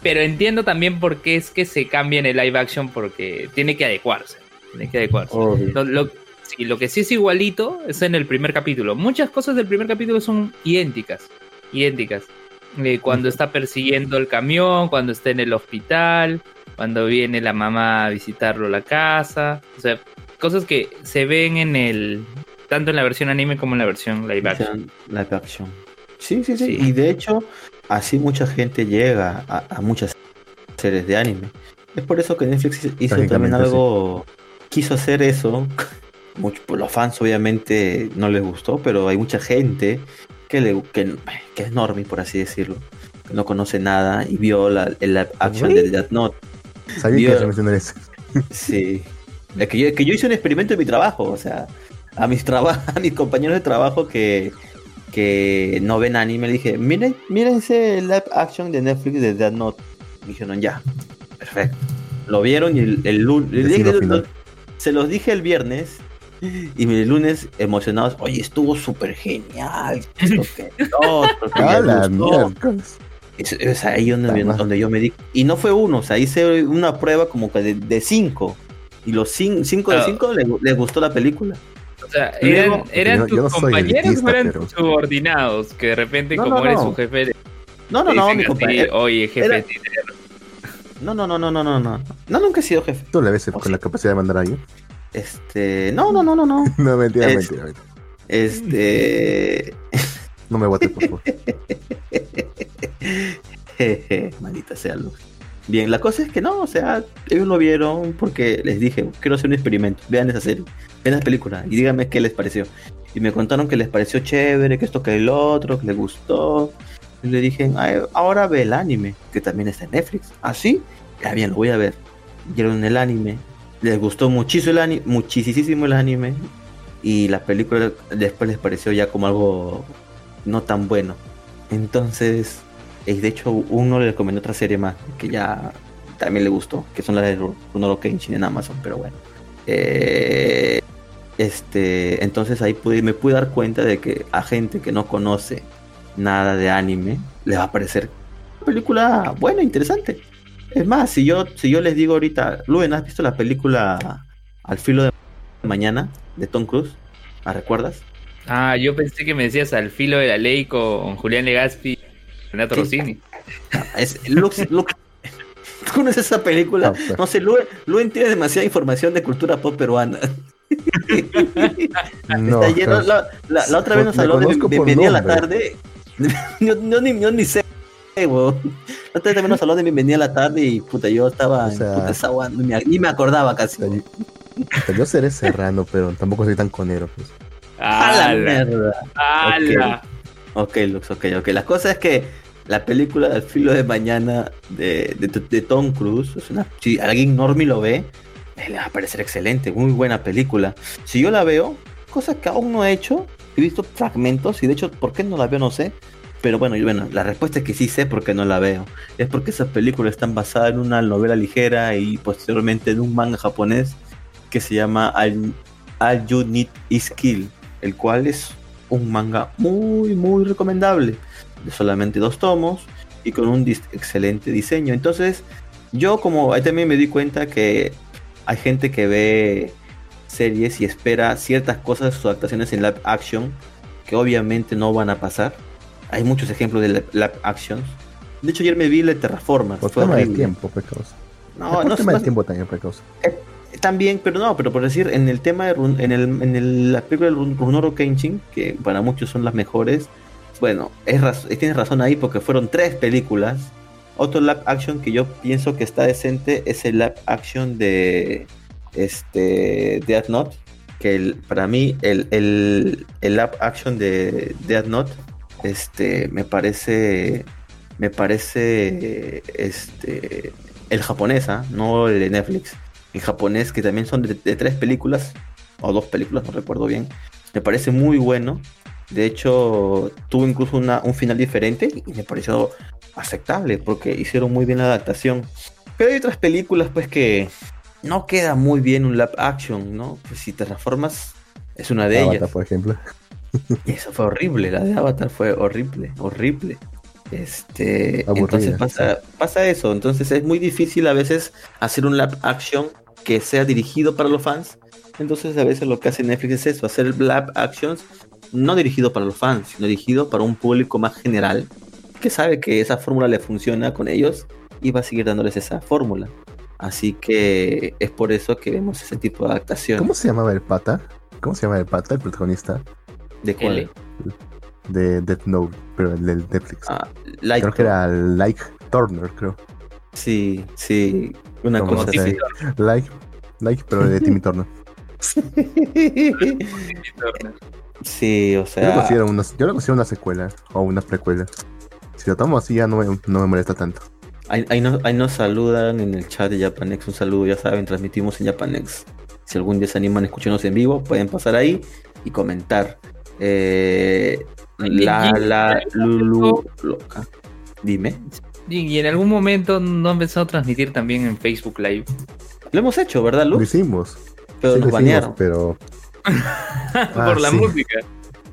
Pero entiendo también por qué es que se cambia en el live action, porque tiene que adecuarse. Tiene que adecuarse. Lo, lo que sí es igualito es en el primer capítulo. Muchas cosas del primer capítulo son idénticas. Idénticas. Eh, cuando está persiguiendo el camión, cuando está en el hospital, cuando viene la mamá a visitarlo a la casa. O sea, cosas que se ven en el. tanto en la versión anime como en la versión live action. Live action. Sí, sí, sí, Y de hecho, así mucha gente llega a, muchas series de anime. Es por eso que Netflix hizo también algo. Quiso hacer eso (laughs) mucho, los fans obviamente no les gustó, pero hay mucha gente que, le, que, que es normie, por así decirlo, que no conoce nada y vio la, el action de Death Note. Sabía que mencionar eso. Sí. Es que, yo, que yo hice un experimento en mi trabajo, o sea, a mis, (laughs) a mis compañeros de trabajo que, que no ven anime, le dije, miren, miren ese live action de Netflix de Death Note. Me dijeron, ya, perfecto. Lo vieron y el, lunes, se los dije el viernes y mi lunes emocionados, oye, estuvo súper genial. Esto que (laughs) Es, ahí donde, yo me di. Y no fue uno, o sea, hice una prueba como que de, cinco. Y los cinco, de cinco les, gustó la película. O sea, ¿eran, tus compañeros o eran tus subordinados? Que de repente, como eres su jefe. No, no, no, mi compañero. Oye, jefe. No, no, no, no, no, no, no. No, nunca he sido jefe. ¿Tú le ves con la capacidad de mandar a alguien? Este. No, no, no, no, no. (laughs) no, mentira, mentira, mentira. Este. no me votes, por favor. (laughs) Maldita sea luz. Bien, la cosa es que no, o sea, ellos lo vieron porque les dije, quiero hacer un experimento, vean esa serie, vean esa película y díganme qué les pareció. Y me contaron que les pareció chévere, que esto que el otro, que les gustó. Y le dije, ahora ve el anime, que también está en Netflix. ¿Ah, sí? Ya bien, lo voy a ver. Vieron el anime, les gustó muchísimo el, anime, muchísimo el anime y la película después les pareció ya como algo no tan bueno. Entonces, de hecho, uno le recomendó otra serie más que ya también le gustó, que son las de Runoro Kenshin en Amazon, pero bueno. Eh, este, entonces ahí me pude dar cuenta de que a gente que no conoce nada de anime le va a parecer una película buena, interesante. Es más, si yo, si yo les digo ahorita, Luen, ¿has visto la película Al filo de mañana de Tom Cruise? ¿La recuerdas? Ah, yo pensé que me decías Al filo de la ley con Julián Legaspi y Renato Rossini. Es, ¿Tú conoces esa película? Pues. No, sé, Luen, tiene demasiada información de cultura pop peruana. (laughs) no, Está lleno, la, la, otra vez nos habló de Bienvenida a la tarde. (laughs) yo, ni, yo ni sé antes también nos habló de bienvenida a la tarde y puta, yo estaba o sea, ni me acordaba casi. yo seré serrano, pero tampoco soy tan conero. Pues. ¡A la mierda! ¡Hala! Ok, Lux, ok, ok. La cosa es que la película del filo de mañana de, de, Tom Cruise, es una, si alguien normie lo ve, le va a parecer excelente, muy buena película. Si yo la veo, cosa que aún no he hecho, he visto fragmentos y de hecho, ¿por qué no la veo? No sé. Pero bueno, bueno, la respuesta es que sí sé porque no la veo. Es porque esas películas están basadas en una novela ligera y posteriormente en un manga japonés que se llama All, You Need Is Kill, el cual es un manga muy, muy recomendable, de solamente dos tomos y con un excelente diseño. Entonces, yo como ahí también me di cuenta que hay gente que ve series y espera ciertas cosas, sus actuaciones en live action, que obviamente no van a pasar hay muchos ejemplos de live actions. De hecho, ayer me vi la Terraforma. Por fue tema de tiempo, pecos. No, no es más... tiempo también, pecos. También, pero no, pero por decir, en el tema de en, el, en el, la película de Runoro Kenshin, que para muchos son las mejores, bueno, es tienes razón ahí porque fueron tres películas. Otro live action que yo pienso que está decente es el live action de este Death Note. Que para mí el, el, el live action de Death Note este, me parece me parece este el japonés, ¿ah? no el de Netflix. El japonés que también son de, de, tres películas o dos películas, no recuerdo bien. Me parece muy bueno de hecho, tuvo incluso un final diferente y me pareció aceptable porque hicieron muy bien la adaptación. Pero hay otras películas pues que no queda muy bien un lap action, ¿no? Pues si te transformas es una de ellas. por ejemplo. Y (laughs) eso fue horrible, la de Avatar fue horrible, horrible. Este, entonces pasa, pasa eso, entonces es muy difícil a veces hacer un lap action que sea dirigido para los fans. Entonces a veces lo que hace Netflix es eso, hacer lap actions no dirigido para los fans, sino dirigido para un público más general que sabe que esa fórmula le funciona con ellos y va a seguir dándoles esa fórmula. Así que es por eso que vemos ese tipo de adaptación. ¿Cómo se llamaba el pata? ¿Cómo se llama el pata, el protagonista? ¿De cuál? De Death Note, pero el del Netflix. Ah, creo que era Like Turner, creo. Sí, sí. Una cosa así. Like, like, pero de Timmy Turner. (laughs) Sí, o sea. Yo lo considero una, yo lo considero una secuela o una precuela. Si lo tomo así ya no me, no me molesta tanto. Ahí, ahí, nos, ahí, nos, saludan en el chat de Japanex. Un saludo, ya saben, transmitimos en Japanex. Si algún día se animan a escucharnos en vivo, pueden pasar ahí y comentar. Eh, la, la, Lulu, loca. Dime. Y en algún momento no han empezado a transmitir también en Facebook Live. Lo hemos hecho, ¿verdad, Lu? Lo hicimos. Pero nos banearon. pero (laughs) por ah, la música.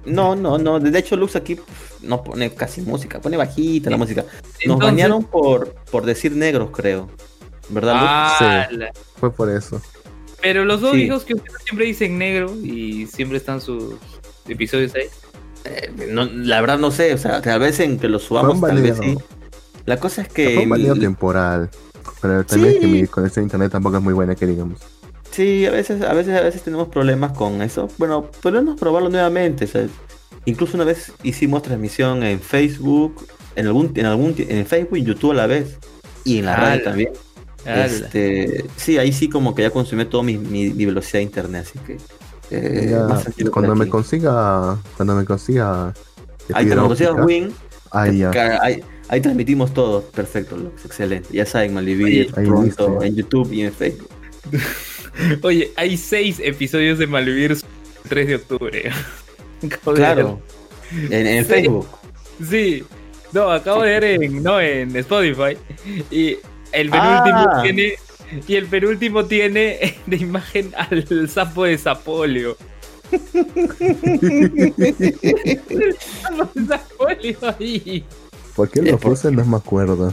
No, no, no. De hecho, Lux aquí no pone casi música, pone bajita la música. Nos bañaron por, por decir negros, creo. ¿Verdad, ah, Fue por eso. Pero los dos hijos que siempre dicen negro y siempre están sus episodios ahí. Eh, la verdad no sé, o sea, tal vez en que los subamos, tal vez sí. La cosa es que. Fue un temporal. Pero también es que mi conexión a internet tampoco es muy buena, que digamos. Sí, a veces, a veces, a veces tenemos problemas con eso. Bueno, podemos probarlo nuevamente. incluso una vez hicimos transmisión en Facebook, en algún, en algún, en Facebook y YouTube a la vez. Y en la radio también. Este, sí, ahí sí como que ya consumí toda mi, mi, velocidad de internet, así que. Eh, cuando me consiga, cuando me consiga. Ahí cuando consigas Win, ahí, ya. Ahí, ahí, transmitimos todo, perfecto, excelente. Ya saben, Malvivir pronto en YouTube y en Facebook. (laughs) Oye, hay seis episodios de Malvivir el 3 de octubre. (laughs) claro. En, Facebook. Sí. No, acabo de ver en, no, en Spotify. Y el penúltimo ah. tiene. Y el penúltimo tiene (laughs) de imagen al sapo de Zapolio. (laughs) ¿Por qué lo puse? No me acuerdo.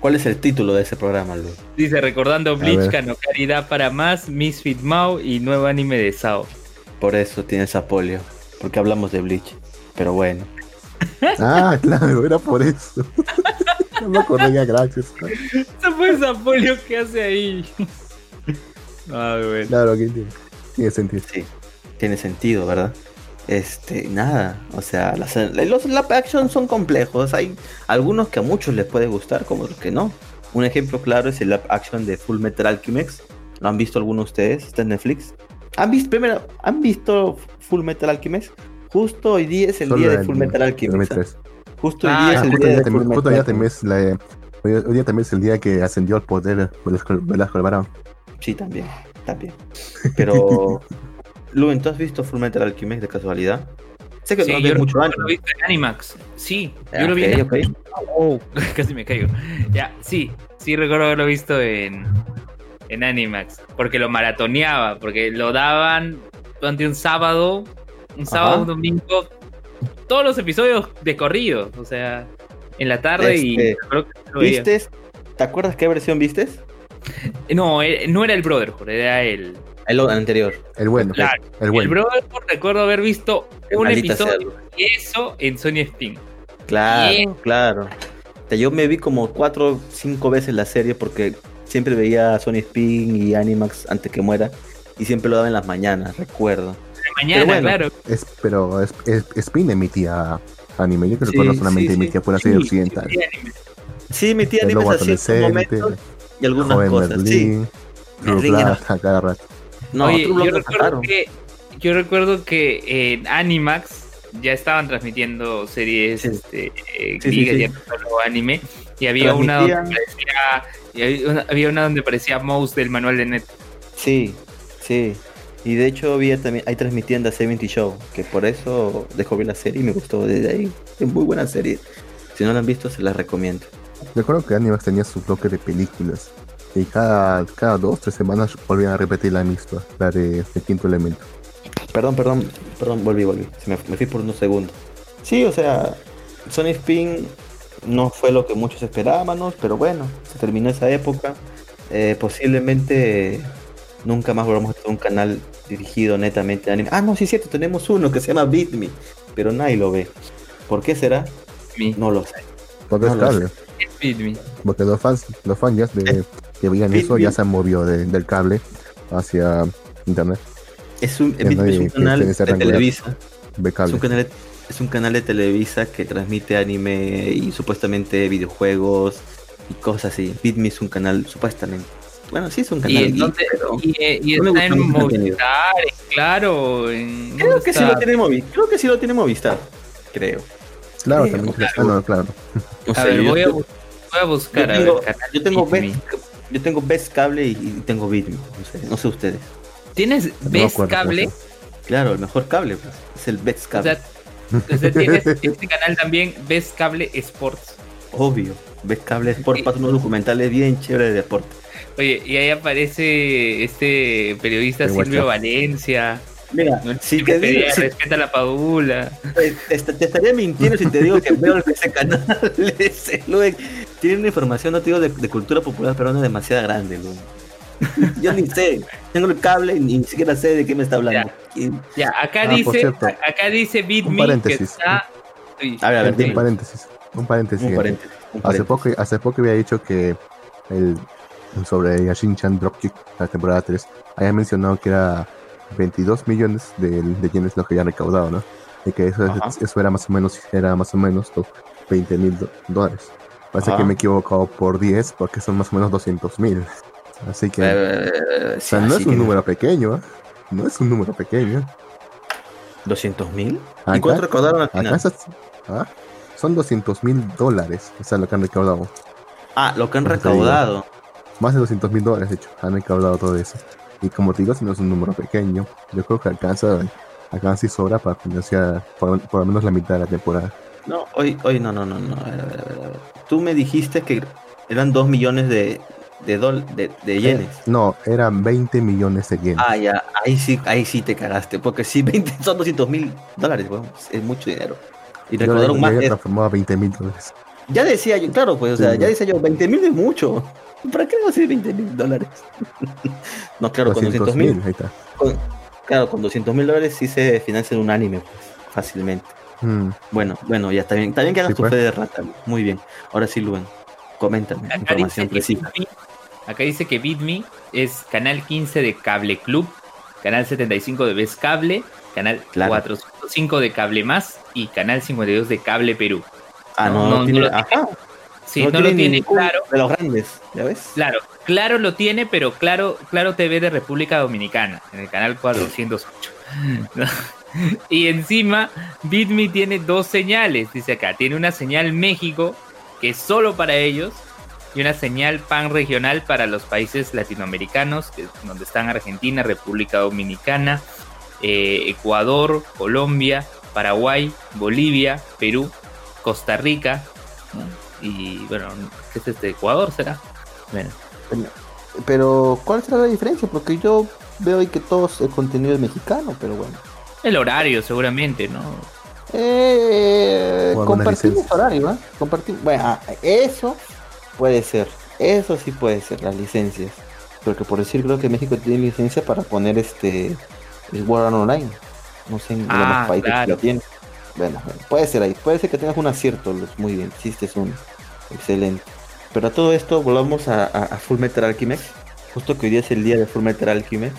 ¿Cuál es el título de ese programa, Lu? Dice, recordando Bleach, no Caridad para Más, Misfit Mao y nuevo anime de Sao. Por eso tienes apolio, porque hablamos de Bleach. Pero bueno. ah, (laughs) claro, era por eso. No me acordé ya, gracias. Eso fue apolio que hace ahí. ah, bueno. Claro, tiene, tiene sentido. Sí, tiene sentido, ¿verdad? Este, nada, o sea, los lap action son complejos. Hay algunos que a muchos les puede gustar, como los que no. Un ejemplo claro es el lap action de Full Metal Alchemist. ¿Lo han visto algunos de ustedes? Está en Netflix. ¿Han visto, primero, ¿han visto Full Metal Alchemist? Justo hoy día es el día de Full Metal Alchemist. Justo hoy día es el día de Full Metal Alchemist. Hoy día también es el día que ascendió al poder Velasco Alvarado. Sí, también, también. Pero (laughs) Luen, ¿tú has visto Full Metal Alchemist de casualidad? Sé que no ves mucho anime. lo vi en Animax. Sí, yo lo vi en okay. Oh, (laughs) casi me caigo. Ya, sí, sí recuerdo haberlo visto en, en Animax. Porque lo maratoneaba, porque lo daban durante un sábado, un sábado, un domingo, todos los episodios de corrido. O sea, en la tarde y este, ¿Viste? ¿Te acuerdas qué versión vistes? No, eh, no era el Brotherhood, era el, el anterior. El bueno. Claro. El, bueno. el recuerdo haber visto un episodio de eso en Sony Spin. Claro, claro. Yo me vi como cuatro o cinco veces la serie porque siempre veía Sony Spin y Animax antes que muera y siempre lo daba en las mañanas, recuerdo. Mañana, claro. Es, pero es, Spin emitía anime, yo creo que no solamente emitía por la serie occidental. Sí, emitía anime así en momentos y algunas cosas, sí. a cada rato. No, Oye, yo recuerdo, que, yo recuerdo que en Animax ya estaban transmitiendo series este, eh, sí, solo anime y había una donde parecía había una, donde parecía Mouse del manual de Net. Sí, sí. Y de hecho había también ahí transmitían The 70 Show, que por eso dejó ver la serie y me gustó desde ahí. Es muy buena serie. Si no la han visto, se la recomiendo. Recuerdo que Animax tenía su bloque de películas y cada, cada dos, tres semanas volvían a repetir la misma, la de, Quinto Elemento. Perdón, perdón, perdón, volví, volví. me, me fui por unos segundos. Sí, o sea, Sony Spin no fue lo que muchos esperábamos, pero bueno, se terminó esa época. Eh, posiblemente nunca más volvamos a tener un canal dirigido netamente a anime. Ah, no, sí es cierto, tenemos uno que se llama Beat Me, pero nadie lo ve. ¿Por qué será? No lo sé. Porque es cable. Porque los fans, los fans ya de, que veían eso ya se han movido del cable hacia internet. Es un, es un canal de Televisa. Es un canal de es un canal de Televisa que transmite anime y supuestamente videojuegos y cosas así. Bitme es un canal, supuestamente. Bueno, sí es un canal. ¿Y, pero y, está en Movistar, claro. creo que sí lo tiene Movistar. Creo que sí lo tiene Movistar. Creo. Claro, también. Claro, claro. a ver, voy, a, voy, a, buscar. Yo tengo, yo tengo, Best, yo tengo Best Cable y, tengo Bitme. No sé, no sé ustedes. ¿Tienes Best Cable? Claro, el mejor cable. Pues, es el Best Cable. Entonces tienes (laughs) este canal también, ves Cable Sports. Obvio, ves Cable Sports, pasa unos documentales bien chéveres de deporte. Oye, y ahí aparece este periodista Silvio Valencia. Mira, si te digo, respeta la paula. Pues, te, estaría mintiendo si te digo que veo ese canal. (laughs) Ese, tiene una información, no te digo, de, cultura popular, pero no es demasiado grande. Yo ni sé, tengo el cable y ni siquiera sé de qué me está hablando. Ya, acá ah, dice, acá dice BitMe que está. a ver, a ver, un paréntesis. Un paréntesis. Hace poco, hace poco había dicho que el sobre Yashin-chan Dropkick, la temporada 3, había mencionado que era 22 millones de, de yenes lo que había recaudado, ¿no? Y que eso, eso era más o menos, era más o menos 20 mil dólares. Parece que me he equivocado por 10 porque son más o menos 200 mil. Así que. o sea, no es un número pequeño, ¿eh? No es un número pequeño. ¿200 mil? ¿Y cuánto recaudaron al final? ¿ah? Son 200 mil dólares, o sea, lo que han recaudado. Ah, lo que han recaudado. Más de 200 mil dólares, de hecho, han recaudado todo eso. Y como te digo, si no es un número pequeño, yo creo que alcanza, alcanza y sobra para financiar por, por lo menos la mitad de la temporada. No, hoy, hoy no, no, no, no. Tú me dijiste que eran 2 millones de, de, dol, de, de yenes. no, eran 20 millones de yenes. Ah, ya, ahí sí, ahí sí te cagaste, porque si 20 son 200 mil dólares, es mucho dinero. Y recaudaron más. Ya transformó a 20 mil dólares. Ya decía yo, claro, pues, o sea, ya decía yo, 20 mil es mucho. ¿Para qué no hacer 20 mil dólares? (laughs) no, claro, con 200 mil. Claro, con 200 mil dólares sí se financia un anime, pues, fácilmente. Mm. Bueno, bueno, ya está bien. Está bien que hagas tu fe de rata. Muy bien. Ahora sí, Luen, coméntame. información precisa. Acá dice que BitMe es canal 15 de Cable Club, canal 75 de Ves Cable, canal 405 de Cable Más y canal 52 de Cable Perú. Ah, no, no, tiene, Sí, no, lo tiene claro. De los grandes, ¿ya ves? Claro, claro lo tiene, pero claro, claro TV de República Dominicana, en el canal 408. (laughs) y encima, BitMe tiene dos señales, dice acá. Tiene una señal México, que es solo para ellos, y una señal pan regional para los países latinoamericanos, que, donde están Argentina, República Dominicana, eh, Ecuador, Colombia, Paraguay, Bolivia, Perú, Costa Rica y bueno, ¿qué es este? Ecuador será. Bueno. Pero ¿cuál será la diferencia? Porque yo veo ahí que todo el contenido es mexicano, pero bueno. El horario seguramente, ¿no? Eh, compartimos horario, ¿eh? Compartimos. Bueno, ah, eso Puede ser, eso sí puede ser, las licencias. Porque por decir, creo que México tiene licencia para poner este el World Online. No sé en los ah, países que lo tienen. Bueno, puede ser ahí, puede ser que tengas un acierto, muy bien, hiciste un excelente. Pero a todo esto volvamos a, Full Metal Alchemist. Justo que hoy día es el día de Full Metal Alchemist.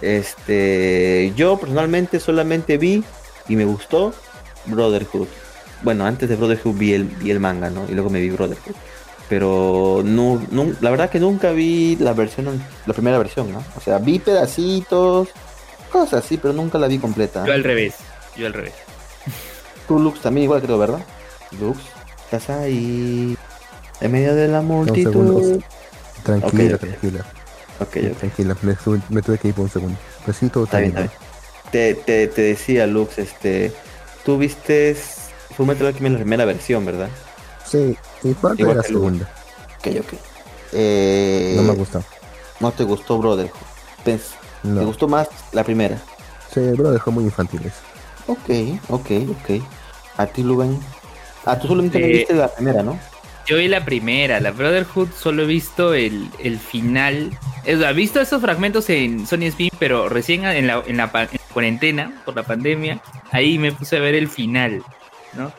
Este, yo personalmente solamente vi y me gustó Brotherhood. Bueno, antes de Brotherhood vi el, vi el manga, ¿no? Y luego me vi Brotherhood. Pero no, la verdad que nunca vi la versión, la primera versión, ¿no? O sea, vi pedacitos, cosas así, pero nunca la vi completa. Yo al revés, yo al revés. Tú, Lux, también igual creo, ¿verdad? Lux, estás ahí en medio de la multitud. Tranquila, tranquila. Okay, Tranquila, me, tuve que ir por un segundo. Pero sí, todo está, bien. Te, te, te, decía, Lux, este, tú viste Fullmetal Alchemist la primera versión, ¿verdad? Sí, y parte de la segunda. Ok, ok. Eh, no me gustó. ¿No te gustó Brotherhood? ¿Te gustó más la primera? Sí, Brotherhood muy infantiles. Ok, ok, ok. ¿A ti, Lugan? Ah, tú solamente viste la primera, ¿no? Yo vi la primera, la Brotherhood solo he visto el, final. He visto esos fragmentos en Sony Spin, pero recién en la, en la, cuarentena, por la pandemia, ahí me puse a ver el final, ¿no?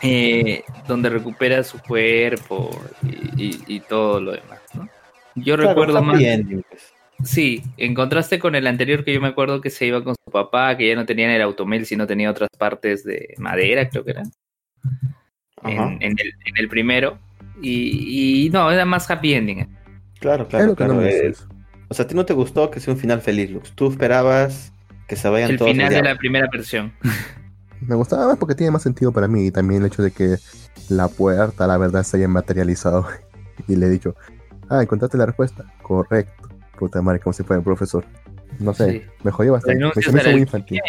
Eh, donde recupera su cuerpo y, todo lo demás, ¿no? Yo recuerdo más. Pues. Sí, en contraste con el anterior que yo me acuerdo que se iba con su papá, que ya no tenía el automel, sino tenía otras partes de madera, creo que era. En, el, en, el, primero. Y, no, era más happy ending. Claro, claro, claro. Eh, o sea, a ti no te gustó que sea un final feliz, Lux. Tú esperabas que se vayan todos. El final de la primera versión. (laughs) Me gustaba más porque tiene más sentido para mí y también el hecho de que la puerta, la verdad, se haya materializado. (laughs) y le he dicho, ah, encontraste la respuesta. Correcto. Puta madre, como si fuera un profesor. No sé, me jodió bastante. Me, hizo muy infantil.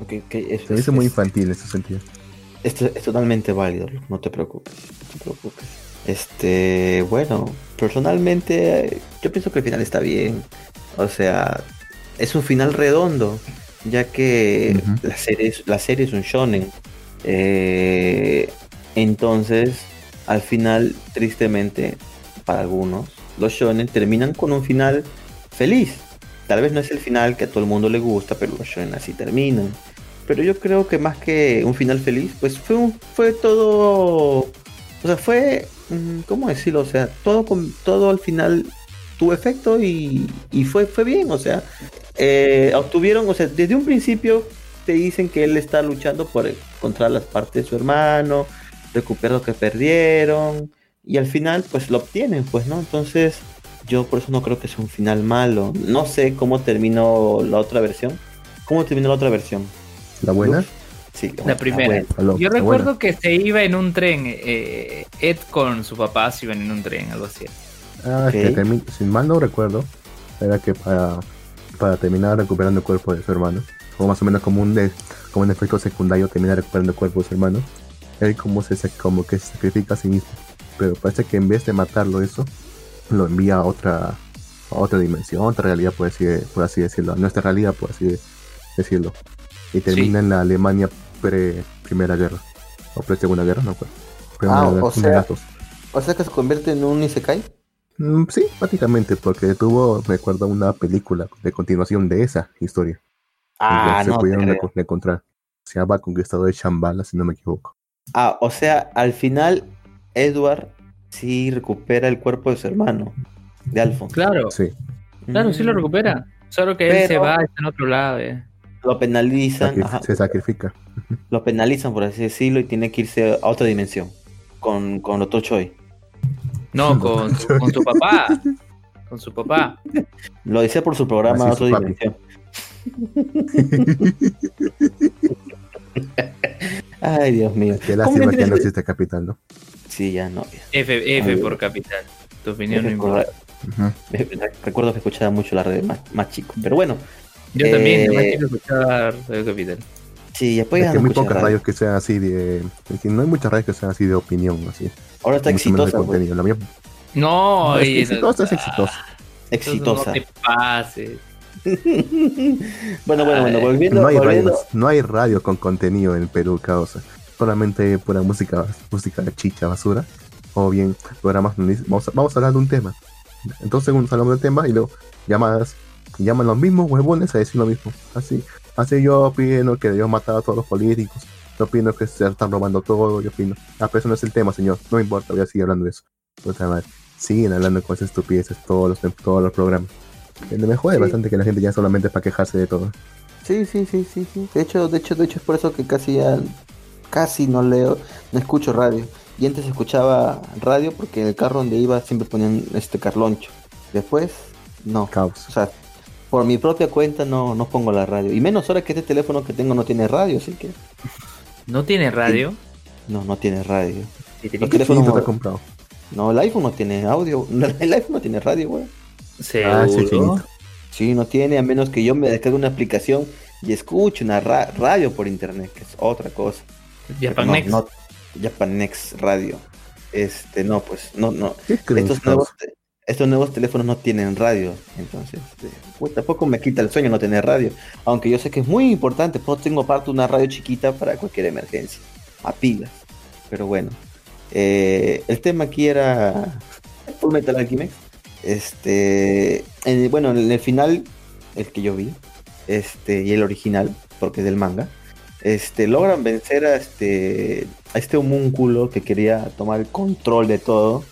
Okay, okay, se me hizo muy infantil en ese sentido. Esto es totalmente válido, no te preocupes, no te preocupes. Este, bueno, personalmente yo pienso que el final está bien. O sea, es un final redondo, ya que la, serie, la serie es un shonen. Eh, entonces, al final, tristemente, para algunos, los shonen terminan con un final feliz. Tal vez no es el final que a todo el mundo le gusta, pero los shonen así terminan pero yo creo que más que un final feliz, pues fue un, fue todo, o sea, fue, mm, ¿cómo decirlo? O sea, todo con todo al final tuvo efecto y, fue, fue bien, o sea, eh, obtuvieron, o sea, desde un principio te dicen que él está luchando por encontrar las partes de su hermano, recuperar lo que perdieron y al final pues lo obtienen, pues, ¿no? Entonces yo por eso no creo que sea un final malo. No sé cómo terminó la otra versión. ¿Cómo terminó la otra versión? ¿La buena? Sí, la primera. Yo recuerdo que se iba en un tren, eh, Ed con su papá se iban en un tren, algo así. Ah, que sin mal no recuerdo, era que para, para terminar recuperando el cuerpo de su hermano, o más o menos como un, de, como un efecto secundario terminar recuperando el cuerpo de su hermano, él como, se, como que se sacrifica a sí mismo. Pero parece que en vez de matarlo eso, lo envía a otra, a otra dimensión, otra realidad, por así, por así decirlo, a nuestra realidad, por así decirlo y termina en la Alemania pre Primera Guerra o pre Segunda Guerra, no acuerdo. Ah, o, sea, o sea que se convierte en un Isekai. Mm, sí, prácticamente, porque tuvo, me acuerdo, una película de continuación de esa historia. Ah, no se pudieron encontrar. Se llama Conquistador de Shambhala, si no me equivoco. Ah, o sea, al final Edward sí recupera el cuerpo de su hermano, de Alfonso. Claro. Sí. Claro, sí lo recupera. Solo que él se va, está en otro lado. Eh. Lo penalizan. se sacrifica. Lo penalizan, por así decirlo, y tiene que irse a otra dimensión. Con, con otro Choi. No, con, con su papá. Con su papá. (laughs) Lo decía por su programa Otra Dimensión. (laughs) (laughs) Ay, Dios mío. Qué lástima que no existe capital, ¿no? Sí, ya no. F, F por capital. Tu opinión no importa. Recuerdo que escuchaba mucho la red más, más chico. Pero bueno, yo también, también quiero escuchar Radio Capital. Sí, después hay muy pocas radios que sean así de. no hay muchas radios que sean así de opinión, así. Ahora está exitosa. Pues. La mía... No, es exitosa, es exitosa. Exitosa. No te pases. (laughs) bueno, bueno, bueno, volviendo. No hay, volviendo... no hay radio con contenido en Perú, causa. Solamente pura música, música chicha, basura. O bien programas vamos a, vamos a hablar de un tema. Entonces, según hablamos del tema y luego llamadas llaman los mismos huevones a decir lo mismo. Así, así yo opino que Dios matar a todos los políticos. Yo opino que se están robando todo. Yo opino. Ah, pero eso no es el tema, señor. No me importa, voy a seguir hablando de eso. siguen hablando con esas estupideces todos los, todos los programas. Me jode bastante que la gente ya solamente es para quejarse de todo. Sí, sí, sí, sí, sí. De hecho, de hecho, de hecho es por eso que casi ya, casi no leo, no escucho radio. Y antes escuchaba radio porque en el carro donde iba siempre ponían este carloncho. Después, no. Caos. O sea, por mi propia cuenta no, no pongo la radio. Y menos ahora que este teléfono que tengo no tiene radio, así que. ¿No tiene radio? No, no tiene radio. ¿Y ¿Qué teléfono te has comprado? No, el iPhone no tiene audio. (laughs) El iPhone no tiene radio, güey. Ah, sí, no tiene, a menos que yo me descargue una aplicación y escuche una radio por internet, que es otra cosa. Japanex. No, Japanex Radio. Este, no, pues, no, no. Estos nuevos, estos nuevos teléfonos no tienen radio, entonces, pues, tampoco me quita el sueño no tener radio. Aunque yo sé que es muy importante, pues tengo parte de una radio chiquita para cualquier emergencia, a pilas. Pero bueno, eh, el tema aquí era Full Metal Alchemist. Este, bueno, en el final, el que yo vi, este, y el original, porque es del manga, este, logran vencer a este, a este homúnculo que quería tomar el control de todo.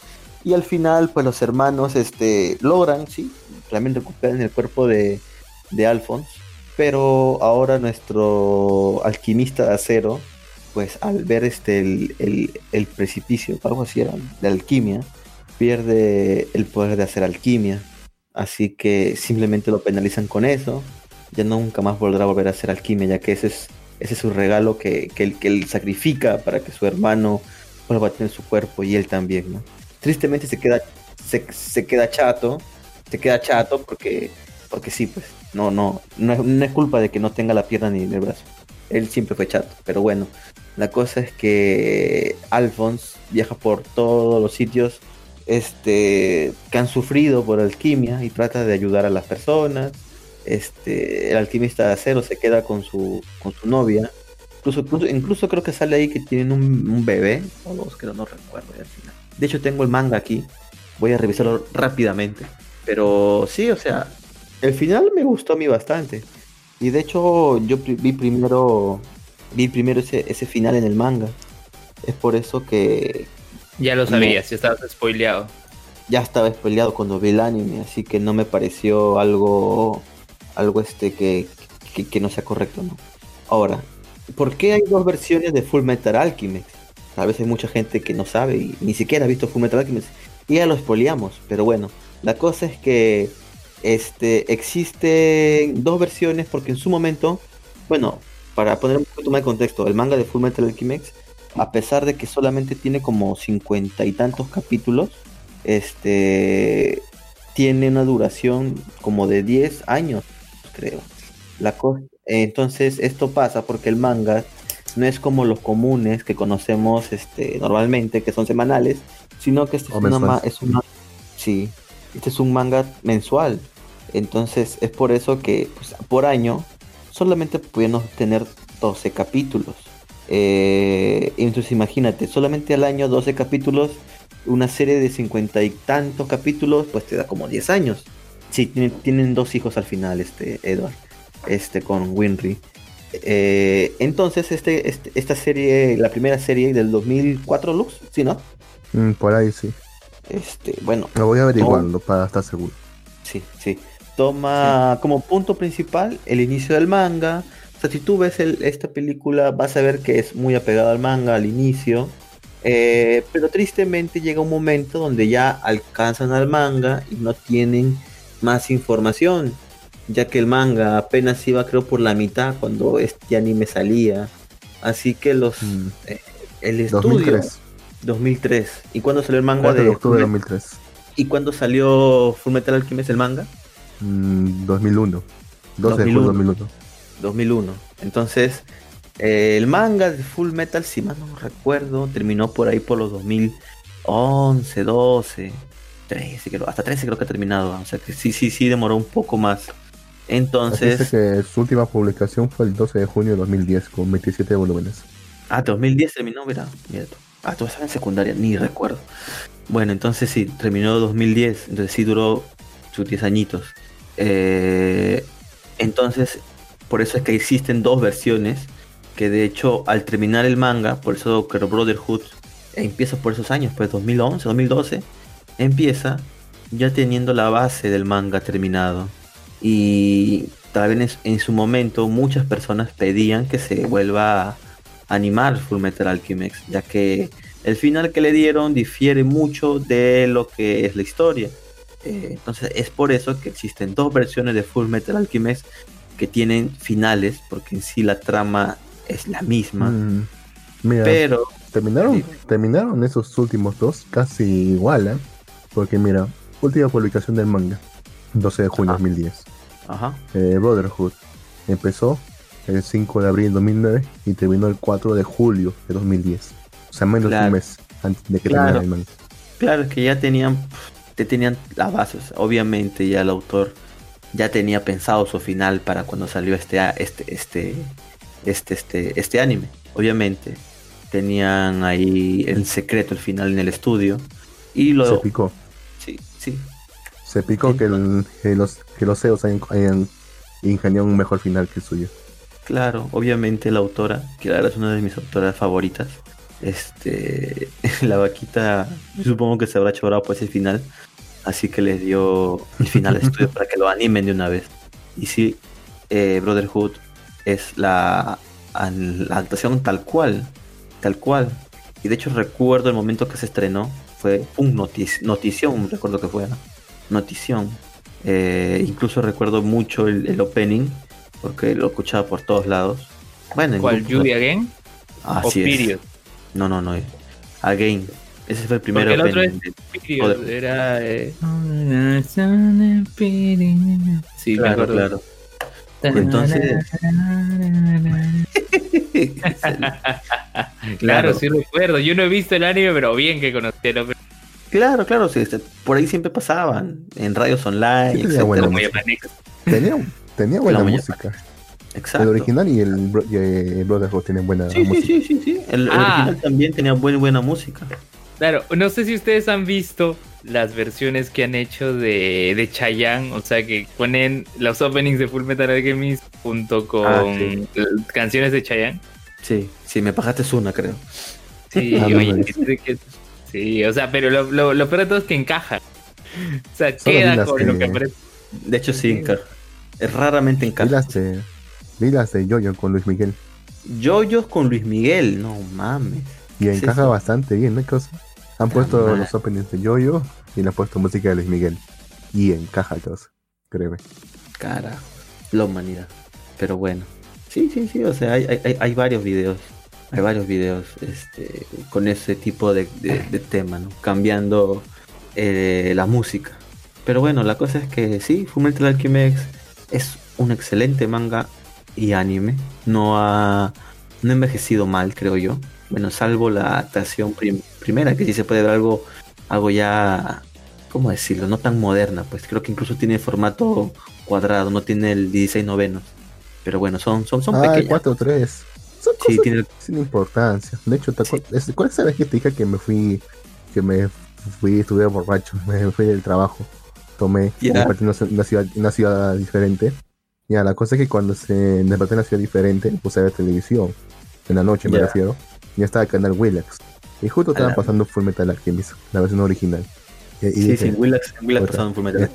Y al final, pues los hermanos, este, logran, sí, realmente recuperan el cuerpo de, de Alphonse. Pero ahora nuestro alquimista de acero, pues al ver este el, precipicio, algo así era, de alquimia, pierde el poder de hacer alquimia. Así que simplemente lo penalizan con eso. Ya nunca más volverá volver a hacer alquimia, ya que ese es, ese es su regalo que, que, él, sacrifica para que su hermano vuelva a tener su cuerpo y él también, ¿no? Tristemente se queda, se, queda chato, se queda chato porque, porque sí, pues, no, no, no es, culpa de que no tenga la pierna ni el brazo. Él siempre fue chato, pero bueno, la cosa es que Alphonse viaja por todos los sitios este, que han sufrido por alquimia y trata de ayudar a las personas. Este, el alquimista de acero se queda con su, con su novia. Incluso, incluso, creo que sale ahí que tienen un, bebé, o dos, que no recuerdo al final. De hecho, tengo el manga aquí. Voy a revisarlo rápidamente. Pero sí, o sea, el final me gustó a mí bastante. Y de hecho, yo vi primero vi primero ese, ese final en el manga. Es por eso que, ya lo sabías, ya estabas spoileado. Ya estaba spoileado cuando vi el anime, así que no me pareció algo algo este que, que, no sea correcto, ¿no? Ahora, ¿por qué hay dos versiones de Full Metal Alchemist? Tal vez hay mucha gente que no sabe y ni siquiera ha visto Full Metal Alchemist. Y ya lo spoileamos, pero bueno, la cosa es que este existen dos versiones porque en su momento, bueno, para poner un poquito más de contexto, el manga de Full Metal Alchemist a pesar de que solamente tiene como cincuenta y tantos capítulos, este tiene una duración como de 10 años, creo. La entonces esto pasa porque el manga no es como los comunes que conocemos este, normalmente, que son semanales, sino que este es, una, es sí, este es un manga mensual. Entonces es por eso que pues, por año solamente podemos tener 12 capítulos. Eh, entonces imagínate, solamente al año 12 capítulos, una serie de cincuenta y tantos capítulos, pues te da como 10 años. Sí, tienen, dos hijos al final, este Edward, este con Winry. Eh, entonces, este, este, esta serie, la primera serie del 2004, Lux, ¿sí, no? Mm, por ahí sí. Este, bueno. Lo voy averiguando para estar seguro. Sí, sí. Toma como punto principal el inicio del manga, o sea, si tú ves esta película, vas a ver que es muy apegado al manga al inicio. Eh, pero tristemente llega un momento donde ya alcanzan al manga y no tienen más información. Ya que el manga apenas iba, creo, por la mitad cuando este anime salía. Así que los. Mm. Eh, el estudio. 2003. 2003. ¿Y cuándo salió el manga? de octubre de 2003. ¿Y cuándo salió Full Metal Alchemist el manga? 2001. 12 de 2001. 2001. Entonces, eh, el manga de Full Metal, si mal no recuerdo, terminó por ahí por los 2011, 12, 13, creo, hasta 13 creo que ha terminado. O sea que sí, sí, sí demoró un poco más. Entonces. Dice que su última publicación fue el 12 de junio de 2010 con 27 volúmenes. Ah, 2010 terminó, mira, mira Ah, tú estás en secundaria, ni recuerdo. Bueno, entonces sí, terminó 2010, entonces sí duró sus 10 añitos. Eh, entonces, por eso es que existen dos versiones, que de hecho al terminar el manga, por eso que Brotherhood empieza por esos años, pues 2011, 2012, empieza ya teniendo la base del manga terminado. Y también en su momento muchas personas pedían que se vuelva a animar Full Metal Alchemist, ya que el final que le dieron difiere mucho de lo que es la historia. Eh, entonces es por eso que existen dos versiones de Full Metal Alchemist que tienen finales, porque en sí la trama es la misma. Mm, pero terminaron, terminaron esos últimos dos casi igual, ¿eh? Porque mira, última publicación del manga, 12 de junio de 2010. Ajá. Eh, Brotherhood empezó el 5 de abril de 2009 y terminó el 4 de julio de 2010. O sea, menos de un mes antes de que terminara el manga. Claro, es que ya tenían, ya tenían las bases. Obviamente ya el autor ya tenía pensado su final para cuando salió este, este, este, este, este, este anime. Obviamente tenían ahí en secreto el final en el estudio y lo se picó. Se picó que, los, que los CEOs hayan, hayan ingeniado un mejor final que el suyo. Claro, obviamente la autora, que ahora es una de mis autoras favoritas, este, (laughs) la vaquita, supongo que se habrá chorado por ese final, así que les dio el final de estudio (laughs) para que lo animen de una vez. Y sí, eh, Brotherhood es la, la adaptación tal cual, tal cual. Y de hecho recuerdo el momento que se estrenó, fue un notición, recuerdo que fue, notición. Eh, incluso recuerdo mucho el, opening, porque lo escuchaba por todos lados. Bueno, ¿Cuál? ¿Judy Again? Ah, sí. No, no, no. Again. Ese fue el primero. el otro es Period. Era. Eh... Sí, claro, claro. Entonces. (laughs) claro, sí recuerdo. Yo no he visto el anime, pero bien que conocí el Claro, claro, sí, este, por ahí siempre pasaban, en radios online, tenía buena música. Tenía, buena música. Exacto. El original y el, Brotherhood tienen buena música. Sí, sí, sí, sí. El, ah. original también tenía buena, buena música. Claro, no sé si ustedes han visto las versiones que han hecho de, de Chayanne, o sea que ponen los openings de Full Metal Alchemist junto con ah, canciones de Chayanne. Sí, sí, me pagaste una, creo. Sí, (laughs) ah, sí, o sea, pero lo, lo, lo, peor de todo es que encaja. O sea, queda con lo que aparece. De hecho, sí, es raramente encaja. Vi las de, Yoyo con Luis Miguel. Yoyo con Luis Miguel, no mames. Y encaja bastante bien, ¿no? Cosa? Han puesto los openings de Yoyo y le han puesto música de Luis Miguel. Y encaja cosa, créeme. Cara, la humanidad. Pero bueno. Sí, sí, sí, o sea, hay, hay, hay varios videos. Hay varios videos este, con ese tipo de, tema, ¿no? Cambiando eh, la música. Pero bueno, la cosa es que sí, Fullmetal Alchemist es un excelente manga y anime. No ha, no ha envejecido mal, creo yo. Bueno, salvo la adaptación primera, que sí se puede ver algo, algo ya, ¿cómo decirlo? No tan moderna, pues creo que incluso tiene formato cuadrado, no tiene el 16 noveno. Pero bueno, son, son, son ah, 4 3. Son sí, tiene... sin importancia. De hecho, ¿cuál es la vez que te dije que me fui, que me fui, estuve borracho, (laughs) me fui del trabajo? Tomé, yeah. una, ciudad, una ciudad diferente. Ya, la cosa es que cuando se desperté en una ciudad diferente, puse a ver televisión. En la noche me refiero ya estaba el canal Willax. Y justo estaba pasando Full Metal Alchemist, la versión original. Y, sí, sí, Willax, Willax Full Metal.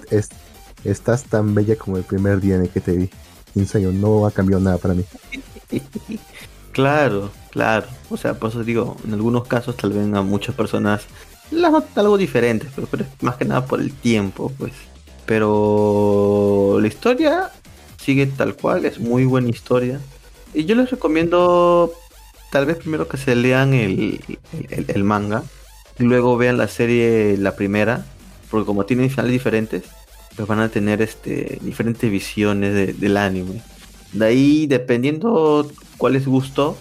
estás tan bella como el primer día en el que te vi. En serio, no ha cambiado nada para mí. (laughs) claro, claro. O sea, por eso digo, en algunos casos tal vez a muchas personas las algo diferente, pero, más que nada por el tiempo, pues. Pero la historia sigue tal cual, es muy buena historia. Y yo les recomiendo tal vez primero que se lean el, el, manga, luego vean la serie, la primera, porque como tienen finales diferentes, pues van a tener este diferentes visiones del anime. De ahí, dependiendo cuál les gustó,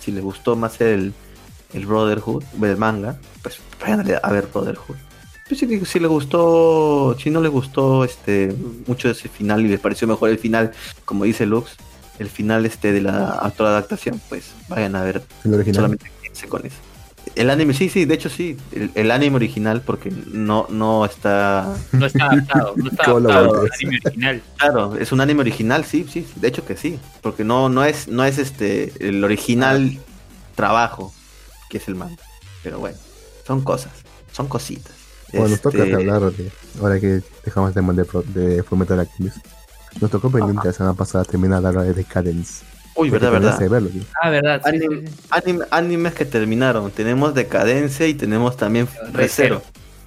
si les gustó más el, el Brotherhood, el manga, pues vayan a ver Brotherhood. Si, si les gustó, si no les gustó este mucho ese final y les pareció mejor el final, como dice Lux, el final este de la actual adaptación, pues vayan a ver solamente con eso. El anime, sí, sí, de hecho sí, el, anime original, porque no, no está... No está adaptado, no está (laughs) adaptado al anime original. Claro, es un anime original, sí, sí, de hecho que sí, porque no, no es, no es este, el original trabajo que es el manga. Pero bueno, son cosas, son cositas. Bueno, nos toca este hablar de, ahora que dejamos de, de, de Fullmetal Alchemist. Nos tocó pendiente la semana pasada terminar la de Decadence. Uy, verdad, verdad. ah, verdad. animes que terminaron. Tenemos Decadencia y tenemos también Recero.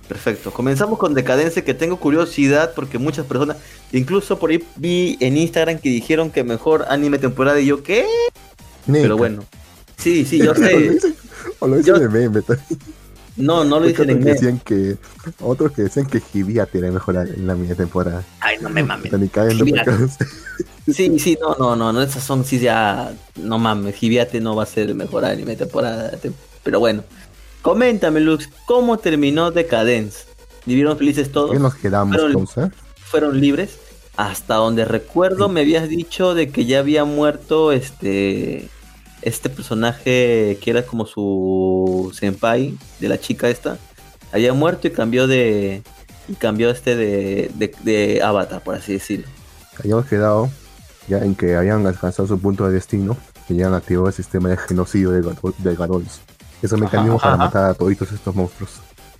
Perfecto. Comenzamos con Decadencia, que tengo curiosidad porque muchas personas, incluso por ahí vi en Instagram que dijeron que mejor anime temporada y yo, ¿qué? Pero bueno. Sí, sí, yo (laughs) sé. o lo hice de meme No, no lo dicen en que decían que Otros que decían que Hibia tiene mejor en la media temporada. Ay, no me mames. (laughs) Sí, sí, no, no, no, no, esas son sí ya, no mames, Hibiate no va a ser el mejor anime temporada, pero bueno. Coméntame, Lux, ¿cómo terminó Decadence? ¿Vivieron felices todos? ¿Qué nos quedamos, ¿Fueron, ¿Fueron libres? Hasta donde recuerdo me habías dicho de que ya había muerto este este personaje que era como su senpai de la chica esta. Había muerto y cambió de y cambió este de, de, avatar, por así decirlo. Habíamos quedado ya en que habían alcanzado su punto de destino, que ya han activado el sistema de genocidio de, de Garols. Ese mecanismo para matar a todos estos monstruos.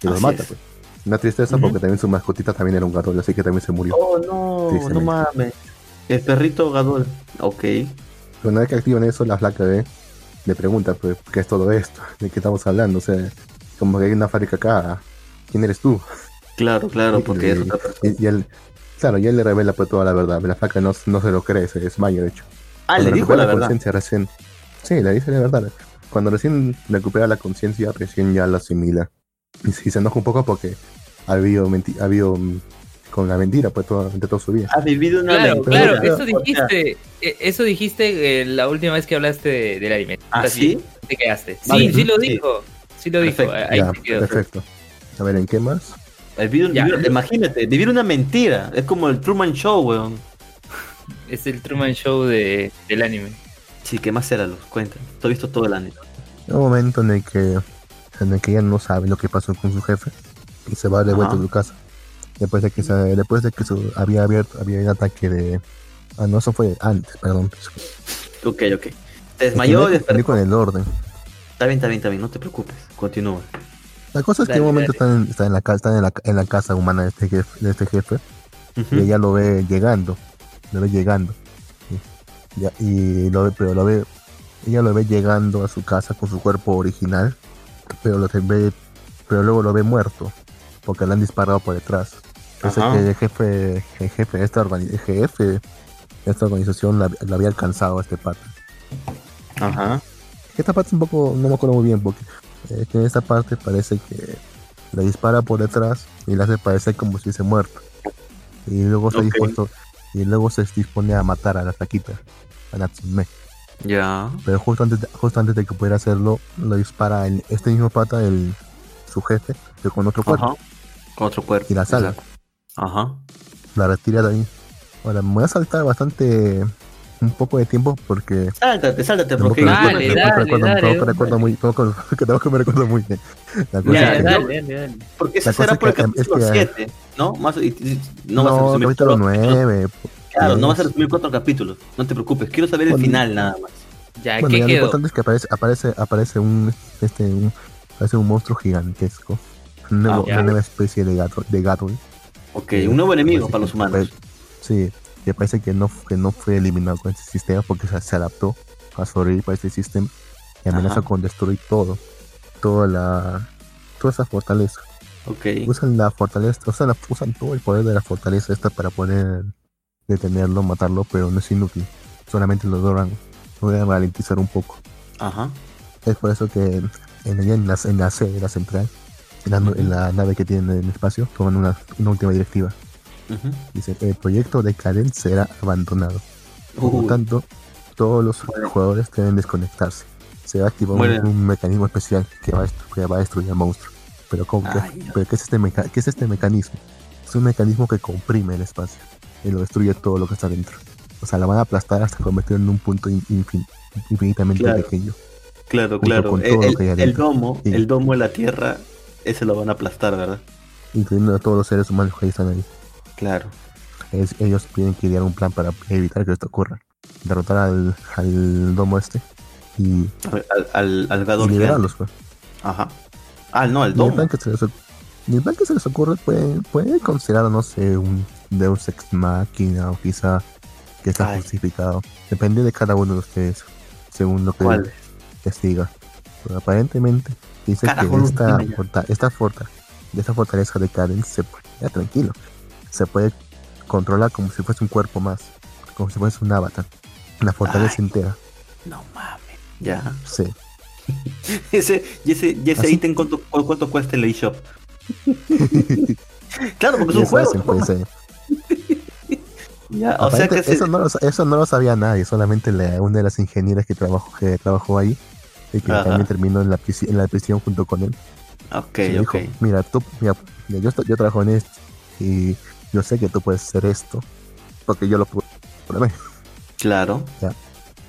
Y los mata, pues. Una tristeza porque también su mascotita también era un Gadol, así que también se murió. Oh, no, no mames. El perrito Gadol, ok. Una vez que activan eso, la flaca de le pregunta, pues, ¿qué es todo esto? (laughs) ¿De qué estamos hablando? O sea, como que hay una fábrica acá. ¿Quién eres tú? Claro, claro, porque es otra persona. Y, él, claro, y él le revela pues toda la verdad. La flaca no, no se lo cree, se desmaya, de hecho. Ah, le dijo la, verdad. Recién, sí, le dice la verdad. Cuando recién recupera la conciencia, recién ya la asimila. Y, se enoja un poco porque ha habido, ha habido mm, con la mentira pues toda, toda su vida. Ha vivido una Claro, claro, eso dijiste, e, eso dijiste eh, la última vez que hablaste de, del anime. ¿Ah, sí? Te quedaste. Sí, sí lo dijo. Sí lo dijo. Ahí perfecto. A ver, ¿en qué más? imagínate, vivir una mentira. Es como el Truman Show, weón. (laughs) Es el Truman Show de, del anime. Sí, ¿qué más era, los Cuenta. Tú has visto todo el anime. Un momento en el que en el que ella no sabe lo que pasó con su jefe y se va de vuelta a su casa después de que se, después de que había abierto había un ataque de ah no eso fue antes perdón. Ok ok. Te desmayó y despertó con el orden. Está bien está bien está bien no te preocupes continúa. La cosa es que en un momento está en, está en, la está en la, en la casa humana de este jefe, de este jefe y ella lo ve llegando lo ve llegando. Y lo ve, pero lo ve ella lo ve llegando a su casa con su cuerpo original pero lo ve pero luego lo ve muerto porque le han disparado por detrás que el jefe, el jefe de esta, jefe esta organización la, había alcanzado a este pata. Ajá. Esta parte es un poco, no me acuerdo muy bien, porque eh, en esta parte parece que le dispara por detrás y le hace parecer como si se muerto. Y luego se dispuesto, y luego se dispone a matar a la flaquita, a Natsume. Ya. Pero justo antes, de, justo antes de que pudiera hacerlo, lo dispara el, este mismo pata, el, su jefe, pero con otro cuerpo. Con otro cuerpo. Y la sala. Ajá. La retira de ahí. Ahora, me voy a saltar bastante un poco de tiempo porque. Sáltate, sáltate, porque. Dale, dale, dale. que recuerdo muy, tengo que, (laughs) tengo que me recuerdo muy bien. La cosa dale, dale, dale, Porque ese será por el capítulo 7, ¿no? Más, no, no va a ser capítulo 9. Claro, no vas a resumir cuatro capítulos. No te preocupes, quiero saber el final nada más. Ya, bueno, ¿qué ya quedó? Lo importante es que aparece, aparece, aparece un, este, un, aparece un monstruo gigantesco. Una, ah, una nueva especie de gato, de gato Ok, un nuevo enemigo para los humanos. Sí, que parece que no, que no fue eliminado con este sistema porque se, adaptó a sobrevivir para este sistema y amenaza con destruir todo, toda la, toda esa fortaleza. Okay. Usan la fortaleza, usan, usan todo el poder de la fortaleza esta para poder detenerlo, matarlo, pero no es inútil. Solamente lo logran, logran ralentizar un poco. Ajá. Es por eso que en, en, la, en la sede, la central, en la, nave que tienen en el espacio, toman una, última directiva. Dice, el proyecto de Karen será abandonado. Por lo tanto, todos los jugadores deben desconectarse. Se va a activar un, mecanismo especial que va, a, va a destruir al monstruo. Pero, ¿cómo, ¿qué, es este ¿qué es este mecanismo? Es un mecanismo que comprime el espacio y lo destruye todo lo que está dentro. O sea, la van a aplastar hasta convertirlo en un punto infinitamente pequeño. Claro, claro. El, domo, el domo de la Tierra ese lo van a aplastar, ¿verdad? Incluyendo a todos los seres humanos que están ahí. Claro. ellos tienen que idear un plan para evitar que esto ocurra. Derrotar al, al domo este y, al, al, al y liberarlos, pues. Ajá. Ah, no, el domo. Ni el plan que se les, ocurre puede, puede considerar, no sé, un Deus Ex Machina o quizá que está justificado. Depende de cada uno de ustedes, según lo que les diga. Pero aparentemente dice que esta, esta, forta, de esta fortaleza de Karen se puede, ya tranquilo, se puede controlar como si fuese un cuerpo más, como si fuese un avatar, una fortaleza entera. No mames, ya. Sí. (laughs) ese, y ese, y ese ítem, ¿cuánto, ¿cuánto, cuesta en el eShop? (laughs) claro, porque es un juego. (laughs) o sea que eso, no lo, eso no lo sabía nadie, solamente una de las ingenieras que trabajó, que trabajó ahí y que también terminó en la, en la prisión junto con él. Ok, ok. mira, tú, mira, yo, yo trabajo en esto y yo sé que tú puedes hacer esto porque yo lo puedo (laughs) Claro.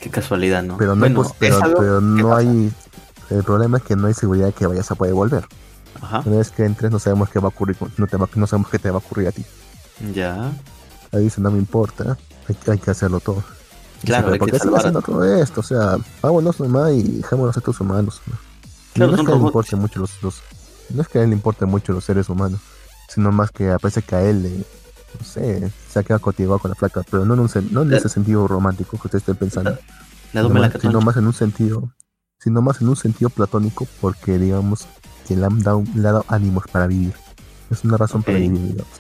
Qué casualidad, ¿no? Pero no, hay, pero, no hay. El problema es que no hay seguridad de que vayas a poder volver. Ajá. Una vez que entres, no sabemos qué va a ocurrir. No, te no sabemos qué te va a ocurrir a ti. Ya. Ahí dice, no me importa. Hay, que hacerlo todo. Claro, ¿por qué estás haciendo todo esto? O sea, vámonos nomás y dejémonos a estos humanos. Claro, no, es que a él le importe mucho los, no es que a él le importe mucho los seres humanos, sino más que parece que a él le, no sé, se ha quedado cautivado con la flaca, pero no en, un, no en ese sentido romántico que usted esté pensando, sino más, sino más, en un sentido, sino más en un sentido platónico, porque digamos que le han dado, le ha dado ánimos para vivir. Es una razón para vivir, digamos.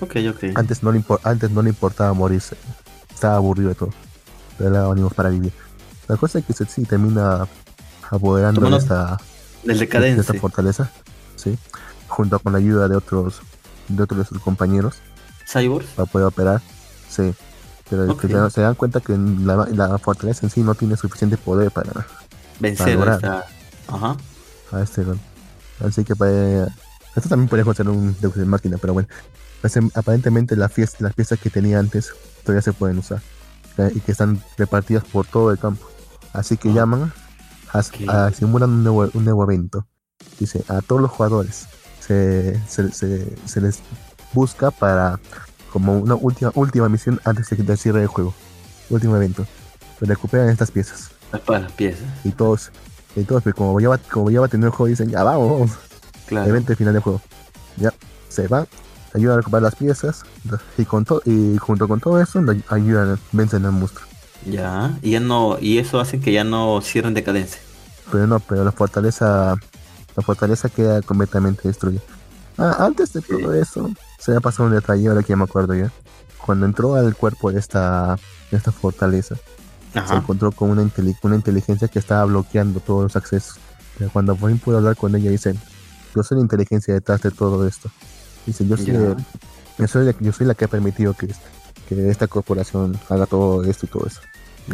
Okay, okay. Antes no le antes no le importaba morirse, estaba aburrido de todo le da ánimos para vivir. La cosa es que sí termina apoderando de esta, de esta fortaleza, ¿sí? junto con la ayuda de otros de otros de sus compañeros. Cyborg. Para poder operar, sí. Pero se, dan cuenta que la, fortaleza en sí no tiene suficiente poder para vencer a, esta... Ajá. a este Así que para, esto también podría ser un de máquina, pero bueno. Aparentemente las las piezas que tenía antes todavía se pueden usar y que están repartidas por todo el campo. Así que ah. llaman a, simulan un nuevo, un nuevo evento. Dice, a todos los jugadores se, se, les busca para como una última última misión antes de cierre del juego. Último evento. recuperan estas piezas. Las piezas. Y todos, y todos pues, como ya va, como ya va a tener el juego, dicen, ya vamos, vamos. Claro. Evento final del juego. Ya, se va ayudan a recuperar las piezas y con y junto con todo eso ayudan a vencer al monstruo. Ya, y ya no, y eso hace que ya no cierren decadencia. Pero no, pero la fortaleza, la fortaleza queda completamente destruida. Ah, antes de todo eso, se ha pasado un detalle, ahora que ya me acuerdo ya. Cuando entró al cuerpo de esta, esta fortaleza, se encontró con una, una inteligencia que estaba bloqueando todos los accesos. Pero cuando fin pudo hablar con ella, dicen, yo soy la inteligencia detrás de todo esto. Dice, yo soy, yo soy, la, yo soy la que ha permitido que, que esta corporación haga todo esto y todo eso.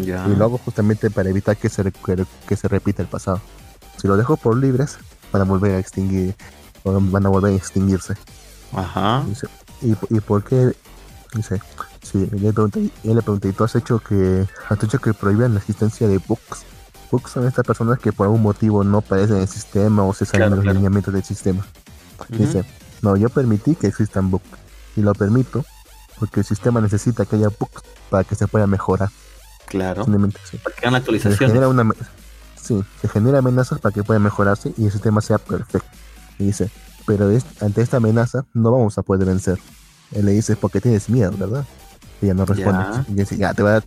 Y lo hago justamente para evitar que se, que, se repita el pasado. Si lo dejo por libres, van a volver a extinguir, van a volver a extinguirse. Ajá. ¿y, ¿y por qué? Dice, sí, le pregunté, él le pregunté, ¿y tú has hecho que, has hecho que prohíban la existencia de books? Books son estas personas que por algún motivo no aparecen en el sistema o se salen de los lineamientos del sistema. Dice, no, yo permití que existan bugs. Y lo permito porque el sistema necesita que haya bugs para que se pueda mejorar. Claro. Sí. Para que hagan actualizaciones. Se genera una, sí, se genera amenazas para que pueda mejorarse y el sistema sea perfecto. Y dice, pero ante esta amenaza no vamos a poder vencer. Él le dice, porque tienes miedo, ¿verdad? Ella no responde. Y dice, ya, te va a dar...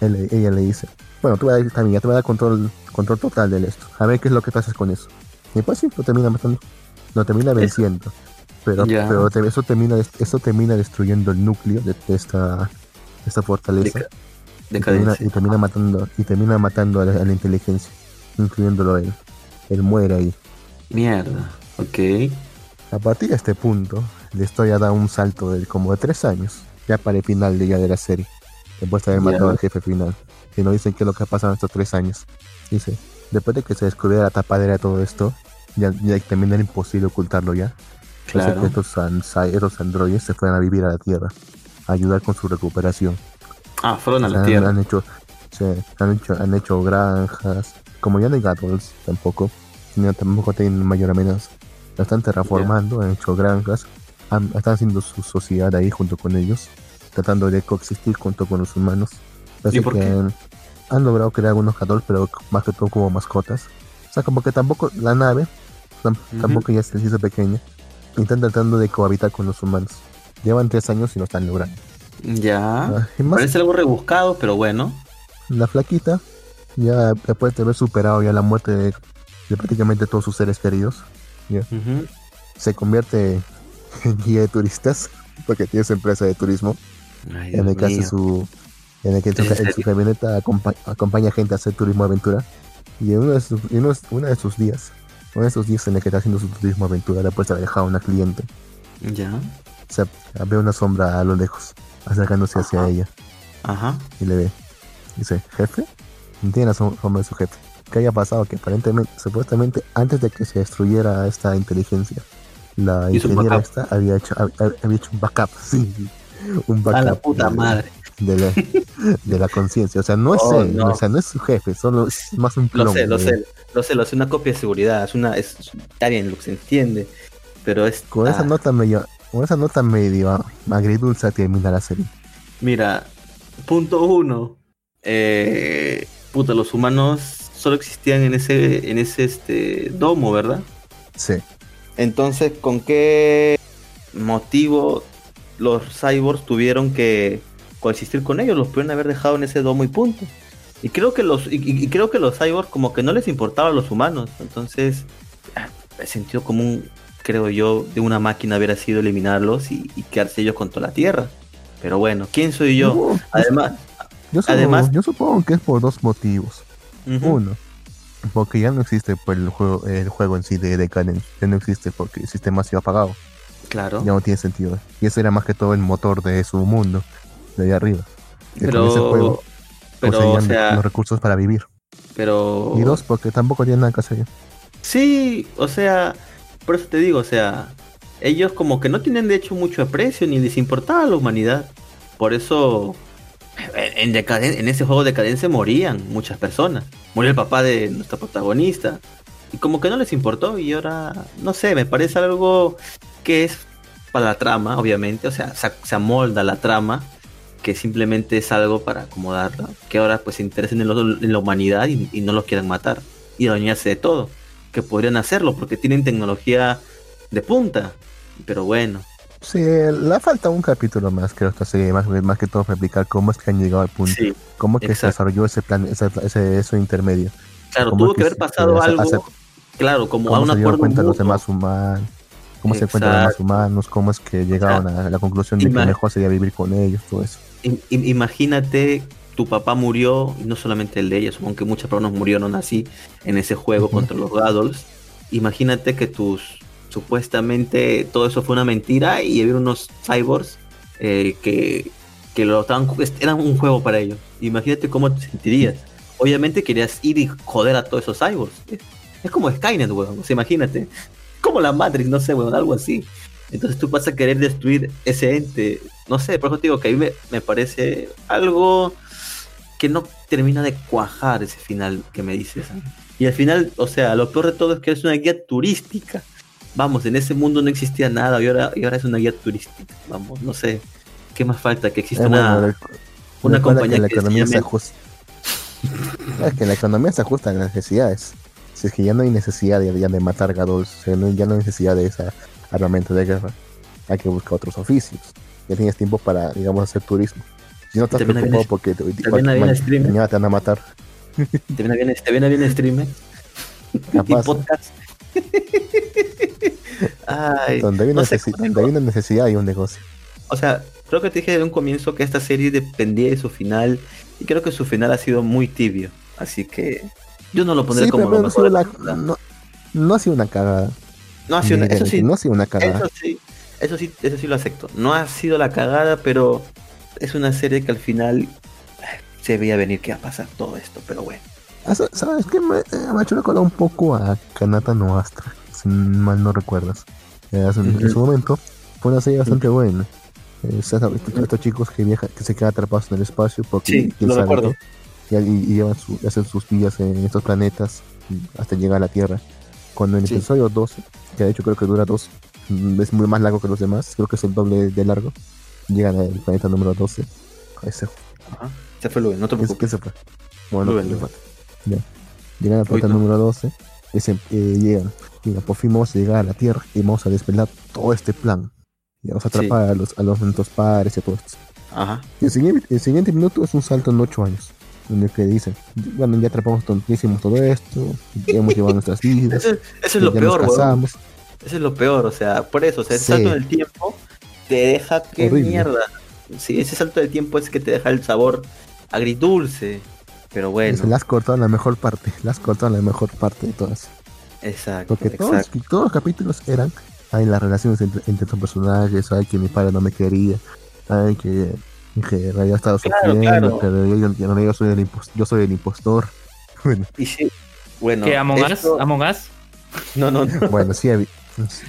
ella le dice, bueno, tú también, ya te voy a dar control, control total de esto. A ver qué es lo que haces con eso. Y pues sí, lo termina matando lo termina venciendo. Pero, pero eso, termina, eso termina destruyendo el núcleo de, esta, esta fortaleza. y, termina, matando, y termina matando a la, inteligencia, incluyéndolo él. Él muere ahí. Mierda, ok. A partir de este punto, la historia da un salto de como de tres años, ya para el final de, ya de la serie. Después de haber matado al jefe final. Y nos dicen qué es lo que ha pasado en estos tres años. Dice, después de que se descubriera la tapadera de todo esto, ya, ya también era imposible ocultarlo ya. Claro. Que estos, androides se fueran a vivir a la Tierra, a ayudar con su recuperación. Ah, fueron a la Tierra. Han hecho, han hecho, han hecho granjas, como ya no hay gatos tampoco, tampoco tienen mayor amenaza. La están terraformando, han hecho granjas, están haciendo su sociedad ahí junto con ellos, tratando de coexistir junto con los humanos. Así que han, logrado crear algunos gatos, pero más que todo como mascotas. O sea, como que tampoco la nave tampoco ya se hizo pequeña. Y están tratando de cohabitar con los humanos. Llevan tres años y no están logrando. Ya. Ah, Parece algo rebuscado, pero bueno. La flaquita, ya después de haber superado ya la muerte de, prácticamente todos sus seres queridos, se convierte en (laughs) guía de turistas, porque tiene su empresa de turismo. en el caso su en el que en su, camioneta acompaña gente a hacer turismo aventura. Y en uno de sus, uno, de sus días, uno de esos días en el que está haciendo su turismo aventura, después ha dejado a una cliente. Ya. O sea, ve una sombra a lo lejos, acercándose hacia ella. Ajá. Y le ve. Dice, jefe, tiene la sombra de su jefe. ¿Qué haya pasado? Que aparentemente, supuestamente, antes de que se destruyera esta inteligencia, la ingeniera esta había hecho, había, hecho un backup. (laughs) Sí, un backup. A la puta madre de la, de la conciencia. O sea, no es oh, él, no. o sea, no es su jefe, solo es más un plomo. Lo sé, lo sé, lo sé, lo sé, una copia de seguridad, es una, es, está bien, se entiende, pero es... Con esa nota medio, con esa nota medio agridulce termina la serie. Mira, punto uno, eh, puta, los humanos solo existían en ese, en ese este domo, ¿verdad? Sí. Entonces, ¿con qué motivo los cyborgs tuvieron que coexistir con ellos, los pueden haber dejado en ese domo y punto. Y creo que los, y, creo que los cyborgs como que no les importaba a los humanos. Entonces, ah, el sentido común, creo yo, de una máquina hubiera sido eliminarlos y, quedarse ellos con toda la tierra. Pero bueno, ¿quién soy yo? además, yo, además, yo supongo que es por dos motivos. Uno, porque ya no existe pues, el juego, el juego en sí de Decadence, ya no existe porque el sistema se ha apagado. Claro. Ya no tiene sentido. Y eso era más que todo el motor de su mundo de ahí arriba. pero, ese juego pero o sea, los recursos para vivir. Pero... Y dos, porque tampoco tienen nada que hacer. Sí, o sea, por eso te digo, o sea, ellos como que no tienen de hecho mucho aprecio ni les importaba la humanidad. Por eso en, en ese juego de decadencia morían muchas personas. Murió el papá de nuestra protagonista. Y como que no les importó y ahora, no sé, me parece algo que es para la trama, obviamente. O sea, se amolda la trama que simplemente es algo para acomodarla, que ahora pues se interesen en, la humanidad y, no los quieran matar y dañarse de todo, que podrían hacerlo porque tienen tecnología de punta, pero bueno. Sí, le falta un capítulo más, creo, esta serie, más, más que todo explicar cómo es que han llegado al punto, cómo que se desarrolló ese plan, ese, ese eso intermedio. Claro, tuvo que, haber pasado algo, claro, como a un acuerdo cuenta los demás humanos cómo se encuentran los demás humanos, cómo es que llegaron a la conclusión de que mejor sería vivir con ellos, todo eso imagínate, tu papá murió, y no solamente el de ellos, aunque muchas personas murieron así en ese juego contra los Gaddles. Imagínate que tus supuestamente todo eso fue una mentira y había unos cyborgs eh, que, que lo estaban, eran un juego para ellos. Imagínate cómo te sentirías. Obviamente querías ir y joder a todos esos cyborgs. Es, como Skynet, weón. imagínate. Como la Matrix, no sé, weón, algo así. Entonces tú vas a querer destruir ese ente. No sé, por eso te digo que a mí me, parece algo que no termina de cuajar ese final que me dices. Y al final, o sea, lo peor de todo es que es una guía turística. Vamos, en ese mundo no existía nada y ahora, y ahora es una guía turística. Vamos, no sé. ¿Qué más falta? Que exista una, una compañía que, la economía se ajusta. es que la economía se ajusta a las necesidades. Si es que ya no hay necesidad de, de matar gados, ya no hay necesidad de esa armamento de guerra, hay que buscar otros oficios. Ya tienes tiempo para, digamos, hacer turismo. Si no estás preocupado porque te, te, mañana te van a matar. (laughs) ¿Te viene bien, te viene bien streamer? (laughs) (laughs) y podcast. donde, hay una necesidad hay un negocio. O sea, creo que te dije de un comienzo que esta serie dependía de su final y creo que su final ha sido muy tibio. Así que yo no lo pondré como lo mejor. no, no ha sido una cagada. No ha sido, una, eso sí, no ha sido una cagada. Eso sí, eso sí, eso sí lo acepto. No ha sido la cagada, pero es una serie que al final eh, se veía venir que iba a pasar todo esto, pero bueno. Ah, ¿Sabes qué? Me, eh, me ha hecho recordar un poco a Kanata no Astra, si mal no recuerdas. En su momento fue una serie bastante buena. estos, chicos que viajan, que se quedan atrapados en el espacio porque sí, lo recuerdo. y, llevan su, hacen sus vidas en estos planetas hasta llegar a la Tierra. Cuando en el episodio 12 que de hecho creo que dura dos, mm, es muy más largo que los demás, creo que es el doble de largo. Llegan al planeta número 12. Ese. Ajá. Se fue Luen, no te preocupes. ¿Qué se fue? Bueno, ya. Llegan al planeta número 12 Ese, eh, llegan, mira, por fin vamos a llegar a la Tierra y vamos a desvelar todo este plan. Y vamos a atrapar a los a los momentos pares y a todo esto. Ajá. Y el siguiente, el siguiente minuto es un salto en ocho años. En el que dicen, bueno, ya atrapamos todo, ya hicimos todo esto, ya hemos llevado nuestras (laughs) vidas. Eso, eso es lo peor, Eso es lo peor, o sea, por eso, o sea, el salto del tiempo te deja que mierda. Sí, ese salto del tiempo es que te deja el sabor agridulce. Pero bueno. Las has cortado la mejor parte, las has cortado la mejor parte de todas. Exacto. Porque Todos, todos los capítulos eran, hay las relaciones entre, entre tus personajes, hay que mi padre no me quería, hay que, que en estaba sufriendo, pero yo, yo, soy el yo soy el impostor. (laughs) Bueno. Y sí, bueno. ¿Qué, Among Us? ¿Among Us? No, no, no. Bueno, sí había,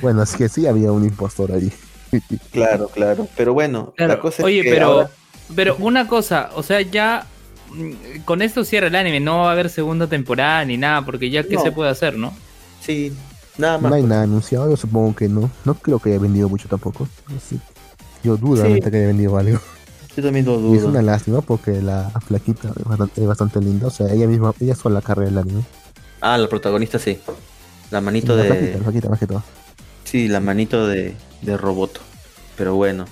bueno, es que sí había un impostor ahí. (laughs) claro, claro. Pero bueno, la cosa Oye, es que pero, pero una cosa, o sea, ya mm, con esto cierra el anime, no va a haber segunda temporada ni nada, porque ya qué se puede hacer, ¿no? Sí, nada más. No hay nada anunciado, yo supongo que no. No creo que haya vendido mucho tampoco. Yo dudo que haya vendido algo. Yo también lo dudo. es una lástima porque la flaquita es bastante, linda. O sea, ella misma, ella es la carrera del anime. Ah, la protagonista sí. La manito de. Flaquita, la flaquita más que todo. Sí, la manito de, de Roboto. Pero bueno.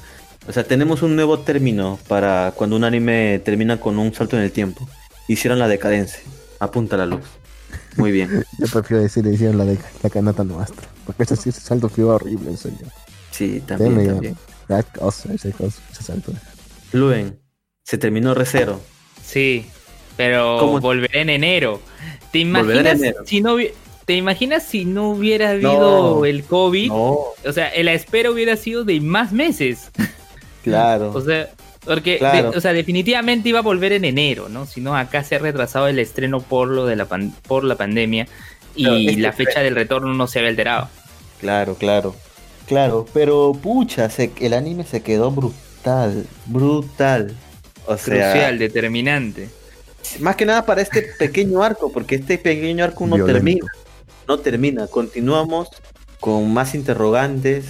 O sea, tenemos un nuevo término para cuando un anime termina con un salto en el tiempo. Hicieron la decadencia. Apunta la luz. Muy bien. (laughs) Yo prefiero decir, hicieron la, de, la canata nuestra. Porque ese, ese salto fue horrible, en serio. Sí, también. también. cosa, ese, cosa, ese salto. Luen, se terminó Recero. Sí, pero volveré en enero. ¿Te imaginas si no ¿Te imaginas si no hubiera habido el COVID? O sea, la espera hubiera sido de más meses. (laughs) Claro. o sea, porque o sea, definitivamente iba a volver en enero, ¿no? Si no, acá se ha retrasado el estreno por lo de la por la pandemia y la fecha del retorno no se había alterado. Claro, claro. Claro, pero pucha, el anime se quedó brutal, brutal. O sea, Crucial, determinante. Más que nada para este pequeño arco, porque este pequeño arco no termina no termina. Continuamos con más interrogantes.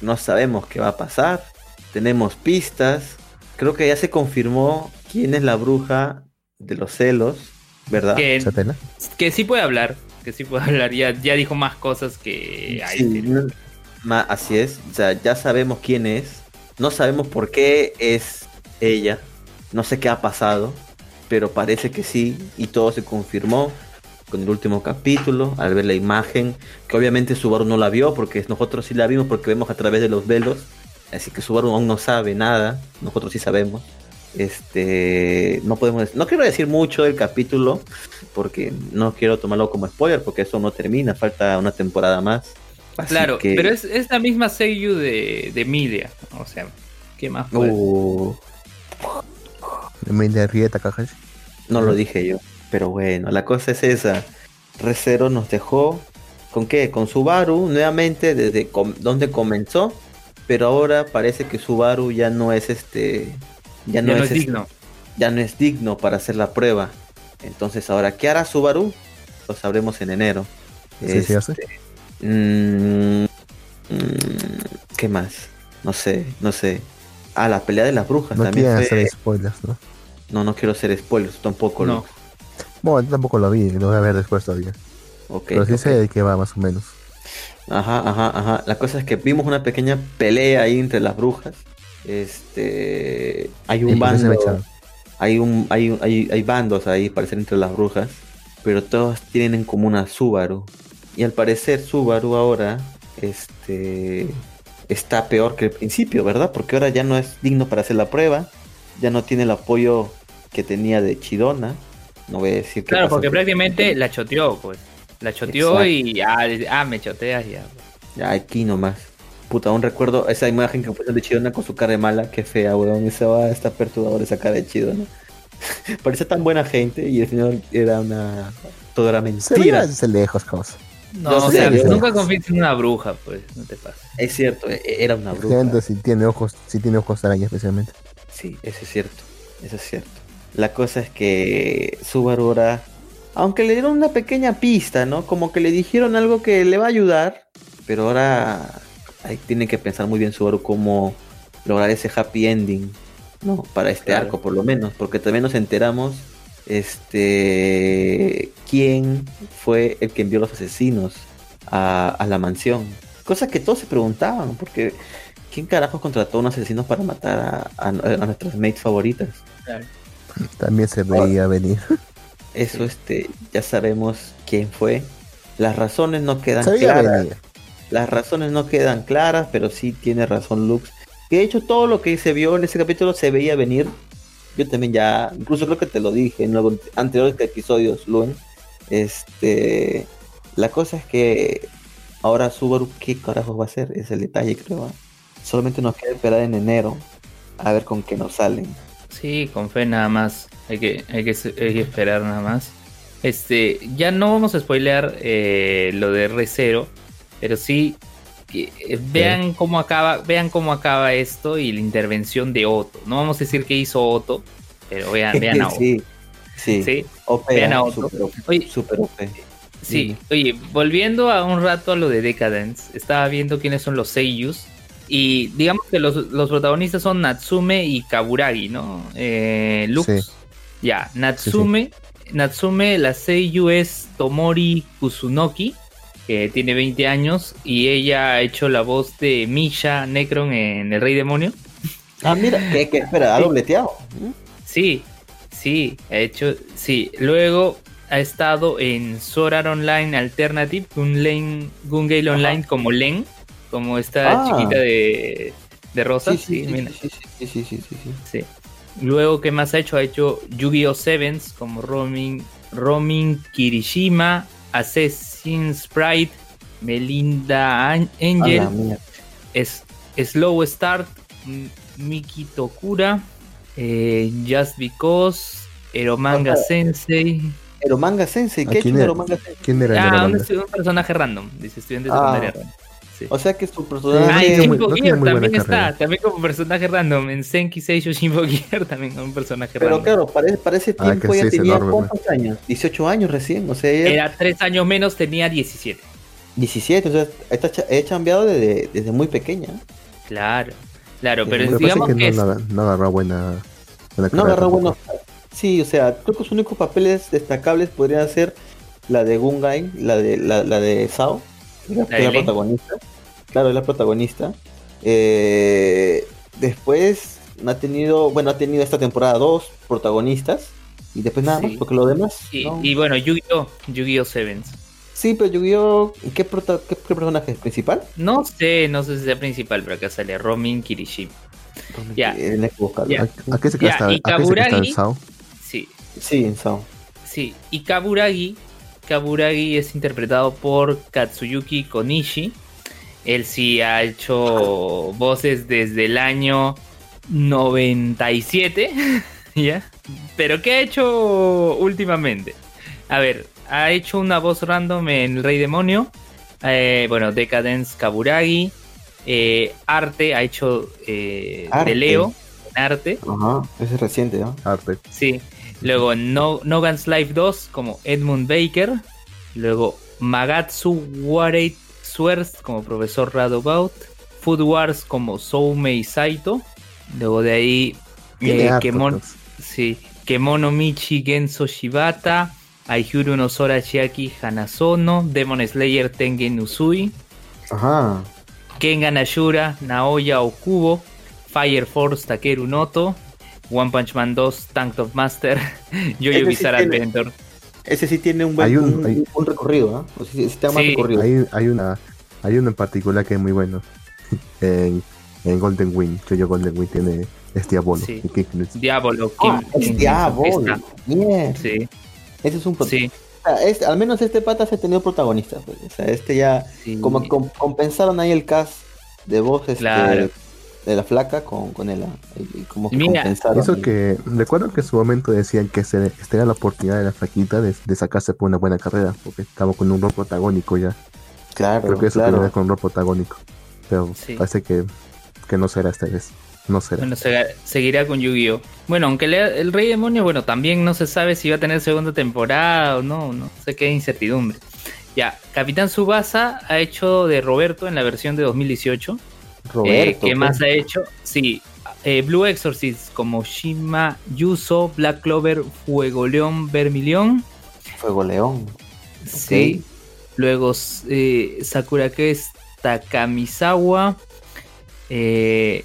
No sabemos qué va a pasar. Tenemos pistas. Creo que ya se confirmó quién es la bruja de los celos, ¿verdad? Que, que sí puede hablar. Que sí puede (laughs) hablar. Ya, ya dijo más cosas que hay. así es. O sea, ya sabemos quién es. No sabemos por qué es ella. No sé qué ha pasado. Pero parece que sí. Y todo se confirmó con el último capítulo, al ver la imagen, que obviamente Subaru no la vio, porque nosotros sí la vimos porque vemos a través de los velos, así que Subaru aún no sabe nada, nosotros sí sabemos. Este, no podemos, no quiero decir mucho del capítulo, porque no quiero tomarlo como spoiler, porque eso no termina, falta una temporada más. Claro, pero es, la misma Seiyu de, de Emilia, o sea, ¿qué más? Uh, Emilia Rieta, No lo dije yo. Pero bueno, la cosa es esa. Recero nos dejó con qué? Con Subaru nuevamente desde donde comenzó, pero ahora parece que Subaru ya no es este ya no, es, digno. ya no es digno para hacer la prueba. Entonces ahora ¿qué hará Subaru? Lo sabremos en enero. ¿Sí, sí este, mm, mm, ¿Qué más? No sé, no sé. Ah, la pelea de las brujas no también. hacer spoilers, ¿no? No, no quiero hacer spoilers, tampoco. No. Bueno, yo tampoco lo vi, lo voy a ver después todavía. Pero sí sé de qué va más o menos. Ajá, ajá, ajá. La cosa es que vimos una pequeña pelea ahí entre las brujas. Este, hay un bando, hay un, hay, hay, hay bandos ahí, parecer entre las brujas, pero todos tienen en común a Subaru. Y al parecer Subaru ahora, este, está peor que el principio, ¿verdad? Porque ahora ya no es digno para hacer la prueba, ya no tiene el apoyo que tenía de Chidona no voy a decir que. Claro, porque prácticamente la choteó, pues. La choteó y ah, ah, me choteas ya. Ya, aquí nomás. Puta, aún recuerdo esa imagen que pusieron de Chidona con su cara de mala, qué fea, weón. Esa va, está perturbador esa cara de Chidona. (laughs) Parece tan buena gente y el señor era una. Todo era mentira. Se lejos, cosa. No, o sea, nunca confíes en una bruja, pues, no te pasa. Es cierto, e, era una bruja. Si tiene ojos, si tiene ojos araña especialmente. Sí, eso es cierto, eso es cierto. La cosa es que Subaru ahora, aunque le dieron una pequeña pista, ¿no? Como que le dijeron algo que le va a ayudar, pero ahora ahí tiene que pensar muy bien Subaru cómo lograr ese happy ending, ¿no? Para este arco por lo menos, porque también nos enteramos este, quién fue el que envió los asesinos a, la mansión. Cosa que todos se preguntaban, porque ¿quién carajo contrató a un asesino para matar a, nuestras mates favoritas? También se veía venir. Eso, este, ya sabemos quién fue. Las razones no quedan claras. Las razones no quedan claras, pero sí tiene razón Lux. De hecho, todo lo que se vio en ese capítulo se veía venir. Yo también ya, incluso creo que te lo dije en los anteriores episodios, Luen. Este, la cosa es que ahora Subaru, ¿qué carajo va a hacer? Es el detalle, creo. Solamente nos queda esperar en enero a ver con qué nos salen. Sí, con fe nada más. Hay que, hay que, esperar nada más. Este, ya no vamos a spoilear eh, lo de R0, pero sí eh, vean cómo acaba, vean cómo acaba esto y la intervención de Otto. No vamos a decir que hizo Otto, pero vean, (laughs) vean a Otto. sí, sí. vean a Otto. Super, Sí, oye, volviendo a un rato a lo de Decadence, estaba viendo quiénes son los Seiyus. Y digamos que los, protagonistas son Natsume y Kaburagi, ¿no? Eh, Lux. Ya, Natsume. Natsume, la Seiyu es Tomori Kusunoki que tiene 20 años y ella ha hecho la voz de Misha Necron en El Rey Demonio. Ah, mira, que, espera, ha dobleteado. Sí, sí, ha hecho, sí. Luego ha estado en Sorar Online Alternative, Gun, Gun Gale Online como Len, como esta ah. chiquita de, de Rosa. Sí sí sí, sí sí Luego, ¿qué más ha hecho? Ha hecho Yu-Gi-Oh! Sevens como Romin, Romin Kirishima, Sprite, Melinda Angel, es, Slow Start, Miki Tokura, eh, Just Because, Eromanga Sensei. Eromanga Sensei, ¿qué es Eromanga Sensei? ¿Quién era? Ah, un, personaje random, dice estudiante de ah. secundaria O sea que su personaje. Ah, en Shinbo Gear también está, también como personaje random. En Senki Seisho Shinbo (laughs) Gear también como un personaje Pero random. Pero claro, para, ese ah, tiempo ya tenía ¿cuántos años? 18 años recién, o sea. Era 3 años menos, tenía 17. 17, o sea, está, he cambiado desde, desde muy pequeña. Claro, claro, pero digamos que, que, no, es... no, agarró buena. buena no agarró buenos. Sí, o sea, creo que sus únicos papeles destacables podrían ser la de Gungai, la de la, la de Sao la, protagonista. Claro, es la protagonista. Eh, después ha tenido, bueno, ha tenido esta temporada dos protagonistas. Y después nada más, porque lo demás. Y, bueno, Yu-Gi-Oh! Yu-Gi-Oh! Sevens. Sí, pero Yu-Gi-Oh! ¿qué, personaje es principal? No sé, no sé si sea principal, pero acá sale Romin Kirishima. Ya. ¿A qué se queda Y Kaburagi. Sí. Sí, en Sao. Sí, y Kaburagi Kaburagi es interpretado por Katsuyuki Konishi. Él sí ha hecho voces desde el año 97, (laughs) ¿ya? Pero ¿qué ha hecho últimamente? A ver, ha hecho una voz random en El Rey Demonio. Eh, bueno, Decadence Kaburagi. Eh, arte, ha hecho eh, de Leo. Arte. Ajá, ese es reciente, ¿no? Arte. Sí. Luego no, Nogan's Life 2 como Edmund Baker. Luego Magatsu Warei Swears como profesor Radobout. Food Wars como Soumei Saito. Luego de ahí eh, Kemono, sí, Kemono Michi Genso Shibata. Aihuru no Sora Chiaki Hanazono. Demon Slayer Tengen Usui. Ajá. Kengan Ashura Naoya Okubo. Fire Force Takeru Noto. One Punch Man 2, Tank of Master, (laughs) Yo-Yo Bizarre Adventure. Ese sí tiene un buen un, recorrido, ¿no? sí, recorrido. Hay, hay, una, hay uno en particular que es muy bueno. (laughs) en, en Golden Wing, Yo-Yo Golden Wing tiene es Diabolo. Sí. Diabolo. Ah, es Diabolo. Bien. Sí. Ese es un sí. al menos este pata se ha tenido protagonista. Pues. O sea, este ya. Como compensaron ahí el cast de voz. Este, claro de la flaca con, con él. Como que Eso que recuerdo que en su momento decían que se, esta era la oportunidad de la flaquita de, sacarse por una buena carrera, porque estaba con un rol protagónico ya. Claro, Creo que eso claro. con un rol protagónico. Pero parece que, que no será esta vez. No será. Bueno, seguirá con Yu-Gi-Oh! Bueno, aunque el Rey Demonio, bueno, también no se sabe si va a tener segunda temporada o no, no sé qué incertidumbre. Ya, Capitán Subasa ha hecho de Roberto en la versión de 2018 Roberto, eh, ¿Qué más ha hecho? Sí, eh, Blue Exorcist como Shima Yuso, Black Clover, Fuego León, Vermilión. Fuego León. Sí. Luego eh, Sakurake Takamisawa. Eh,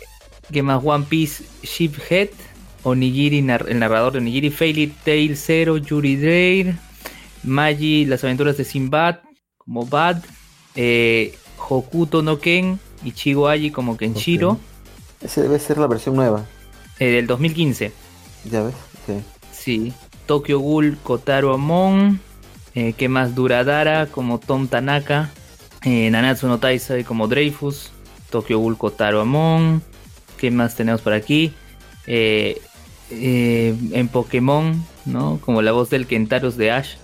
¿Qué más? One Piece Shiphead. Onigiri, el narrador de Onigiri. Fairy Tail Zero, Yuri Dreir. Magi, Las aventuras de Sinbad. Como Bad. Eh, Hokuto no Ken. Ichigo Aji como Kenshiro. Ese debe ser la versión nueva. Eh, del 2015. Ya ves, sí. Sí. Tokyo Ghoul Kotaro Amon. Eh, ¿Qué más? Duradara como Tom Tanaka. Eh, Nanatsu no Taisai como Dreyfus. Tokyo Ghoul Kotaro Amon. ¿Qué más tenemos por aquí? Eh, en Pokémon, ¿no? Como la voz del Kentaros de Ash.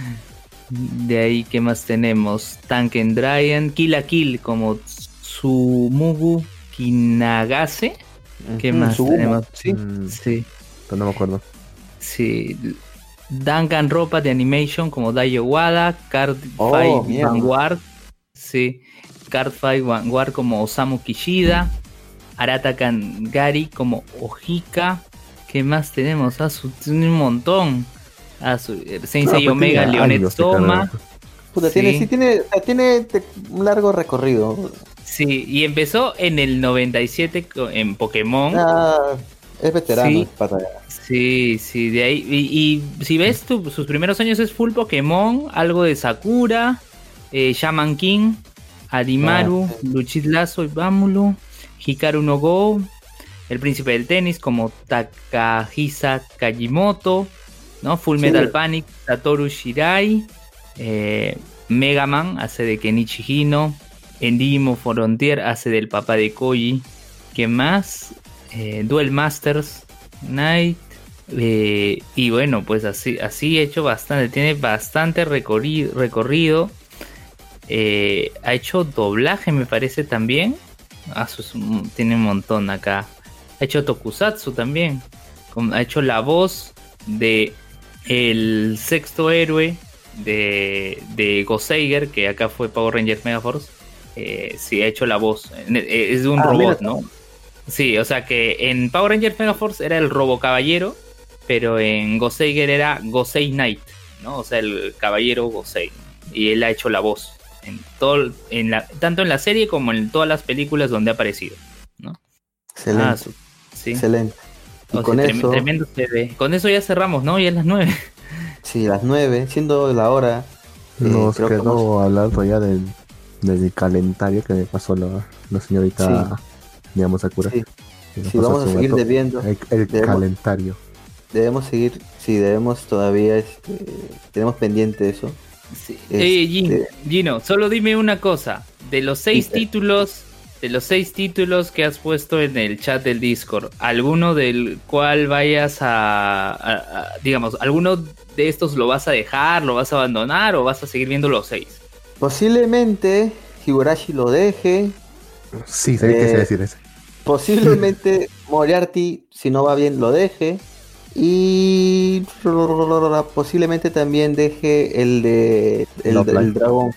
(laughs) de ahí, ¿qué más tenemos? Tanken Dryan. Kill a Kill como Sumugu Kinagase. ¿Qué más tenemos? Sí. Mm, sí. no me acuerdo. Sí. Duncan Ropa de Animation como Dayo Wada. Card oh, Vanguard. Sí. Card Vanguard como Osamu Kishida. Arata Gari como Ojika. ¿Qué más tenemos? Ah, un montón. Ah, su, Sensei ah, Omega Leonet Toma. tiene, sí, tiene, tiene un largo recorrido. Sí, y empezó en el 97 en Pokémon. Ah, es veterano, sí. Sí, de ahí. Y, si ves, sus primeros años es full Pokémon, algo de Sakura, eh, Shaman King, Adimaru, ah, Luchit Lazo y Bámulo, Hikaru no Go, el príncipe del tenis como Takahisa Kajimoto, ¿no? Full Metal Panic, Satoru Shirai, eh, Mega Man hace de Kenichi Hino, Endimo Frontier hace del papá de Koji. ¿Qué más? Eh, Duel Masters, Night. Eh, y bueno, pues así, así ha hecho bastante. Tiene bastante recorrido. Eh, ha hecho doblaje, me parece también. Ah, tiene un montón acá. Ha hecho Tokusatsu también. Ha hecho la voz de el sexto héroe de, de Goseiger, que acá fue Power Rangers Megaforce eh, sí ha hecho la voz. Eh, es de un ah, robot, ¿no? Sí, o sea que en Power Rangers Megaforce era el Robo Caballero, pero en Goseiger era Gosei Knight, ¿no? O sea, el caballero Gosei. Y él ha hecho la voz. En todo, en la, tanto en la serie como en todas las películas donde ha aparecido, ¿no? Excelente. Ah, sí. Excelente. Y con eso... Tremendo Con eso ya cerramos, ¿no? Ya es las nueve. Sí, las nueve, siendo la hora. Nos eh, quedó hablando ya del del calentario que me pasó la, la señorita, digamos, Sakura. Sí, sí vamos a seguir debiendo. El, calentario. Debemos seguir, sí, debemos todavía, este, tenemos pendiente eso. Sí. Este, Gino, solo dime una cosa. De los seis títulos, de los seis títulos que has puesto en el chat del Discord, ¿alguno del cual vayas a, digamos, alguno de estos lo vas a dejar, lo vas a abandonar o vas a seguir viendo los seis? Posiblemente Higurashi lo deje. Sí, sé que se decir ese. Posiblemente (laughs) Moriarty, si no va bien, lo deje. Y posiblemente también deje el de el, dragón.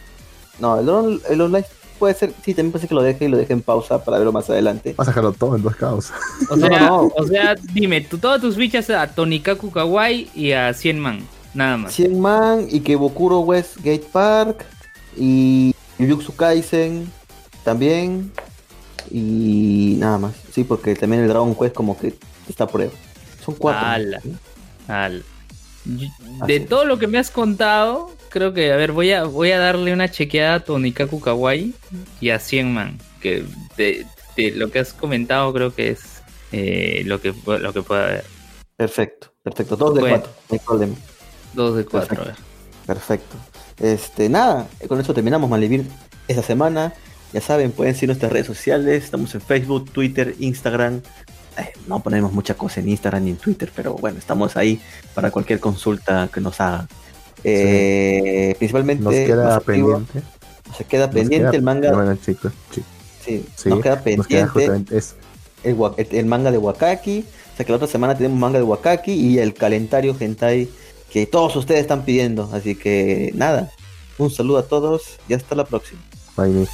No, el, el online puede ser, sí, también puede ser que lo deje y lo deje en pausa para verlo más adelante. Vas a dejarlo todo en dos caos. O sea, o sea dime, tú, todas tus fichas a Tonikaku Kawaii y a 100 man, nada más. 100 man y que Bokuro Westgate Park y Jujutsu Kaisen también. Y nada más. Sí, porque también el Dragon Quest como que está a prueba. Son cuatro. De todo lo que me has contado, creo que, a ver, voy a, voy a darle una chequeada a Tonikaku Kawaii y a 100 Man. Que de, lo que has comentado, creo que es eh, lo, que, lo que puede haber. Perfecto, perfecto. Dos de cuatro, no hay problema. Dos de cuatro. Perfecto. Este, nada, con eso terminamos Malivir esta semana. Ya saben, pueden seguir nuestras redes sociales. Estamos en Facebook, Twitter, Instagram. Eh, no ponemos mucha cosa en Instagram ni en Twitter, pero bueno, estamos ahí para cualquier consulta que nos hagan. Eh, principalmente. Nos queda pendiente. Se queda pendiente el manga. sí. nos queda pendiente el, manga de Wakaki. O sea que la otra semana tenemos manga de Wakaki y el calendario Hentai que todos ustedes están pidiendo. Así que nada, un saludo a todos y hasta la próxima. Bye.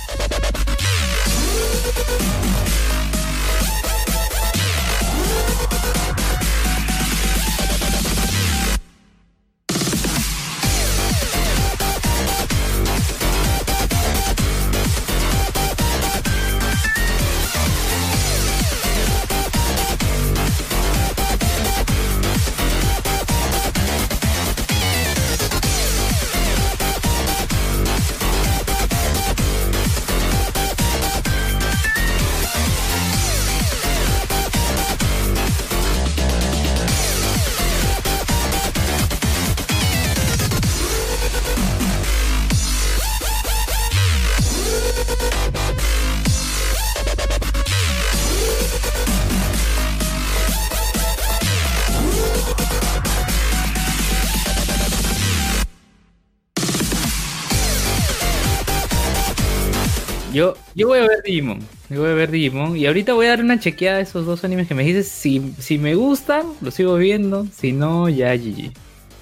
Digimon. Voy a ver Digimon. Y ahorita voy a dar una chequeada a esos dos animes que me dices. Si, si me gustan, los sigo viendo. Si no, ya GG.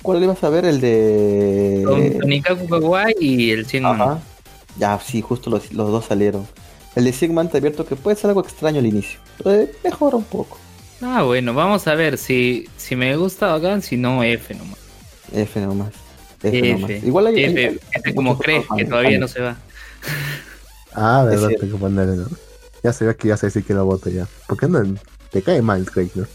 ¿Cuál vas a ver? El de. Nikaku Kawaii y el 100 Ajá. Ya, sí, justo los, los dos salieron. El de Sigmund te abierto que puede ser algo extraño al inicio. Pero mejora un poco. Ah, bueno, vamos a ver si, si me gusta bacán, si no, F nomás. F nomás. F, F nomás. Igual hay, F, F como crees que todavía no se va. (laughs) Ah, de verdad, tengo que ponerle, ¿no? Ya se ve que ya sé si que lo voto ya. ¿Por qué no? Te cae mal, Craig, ¿no?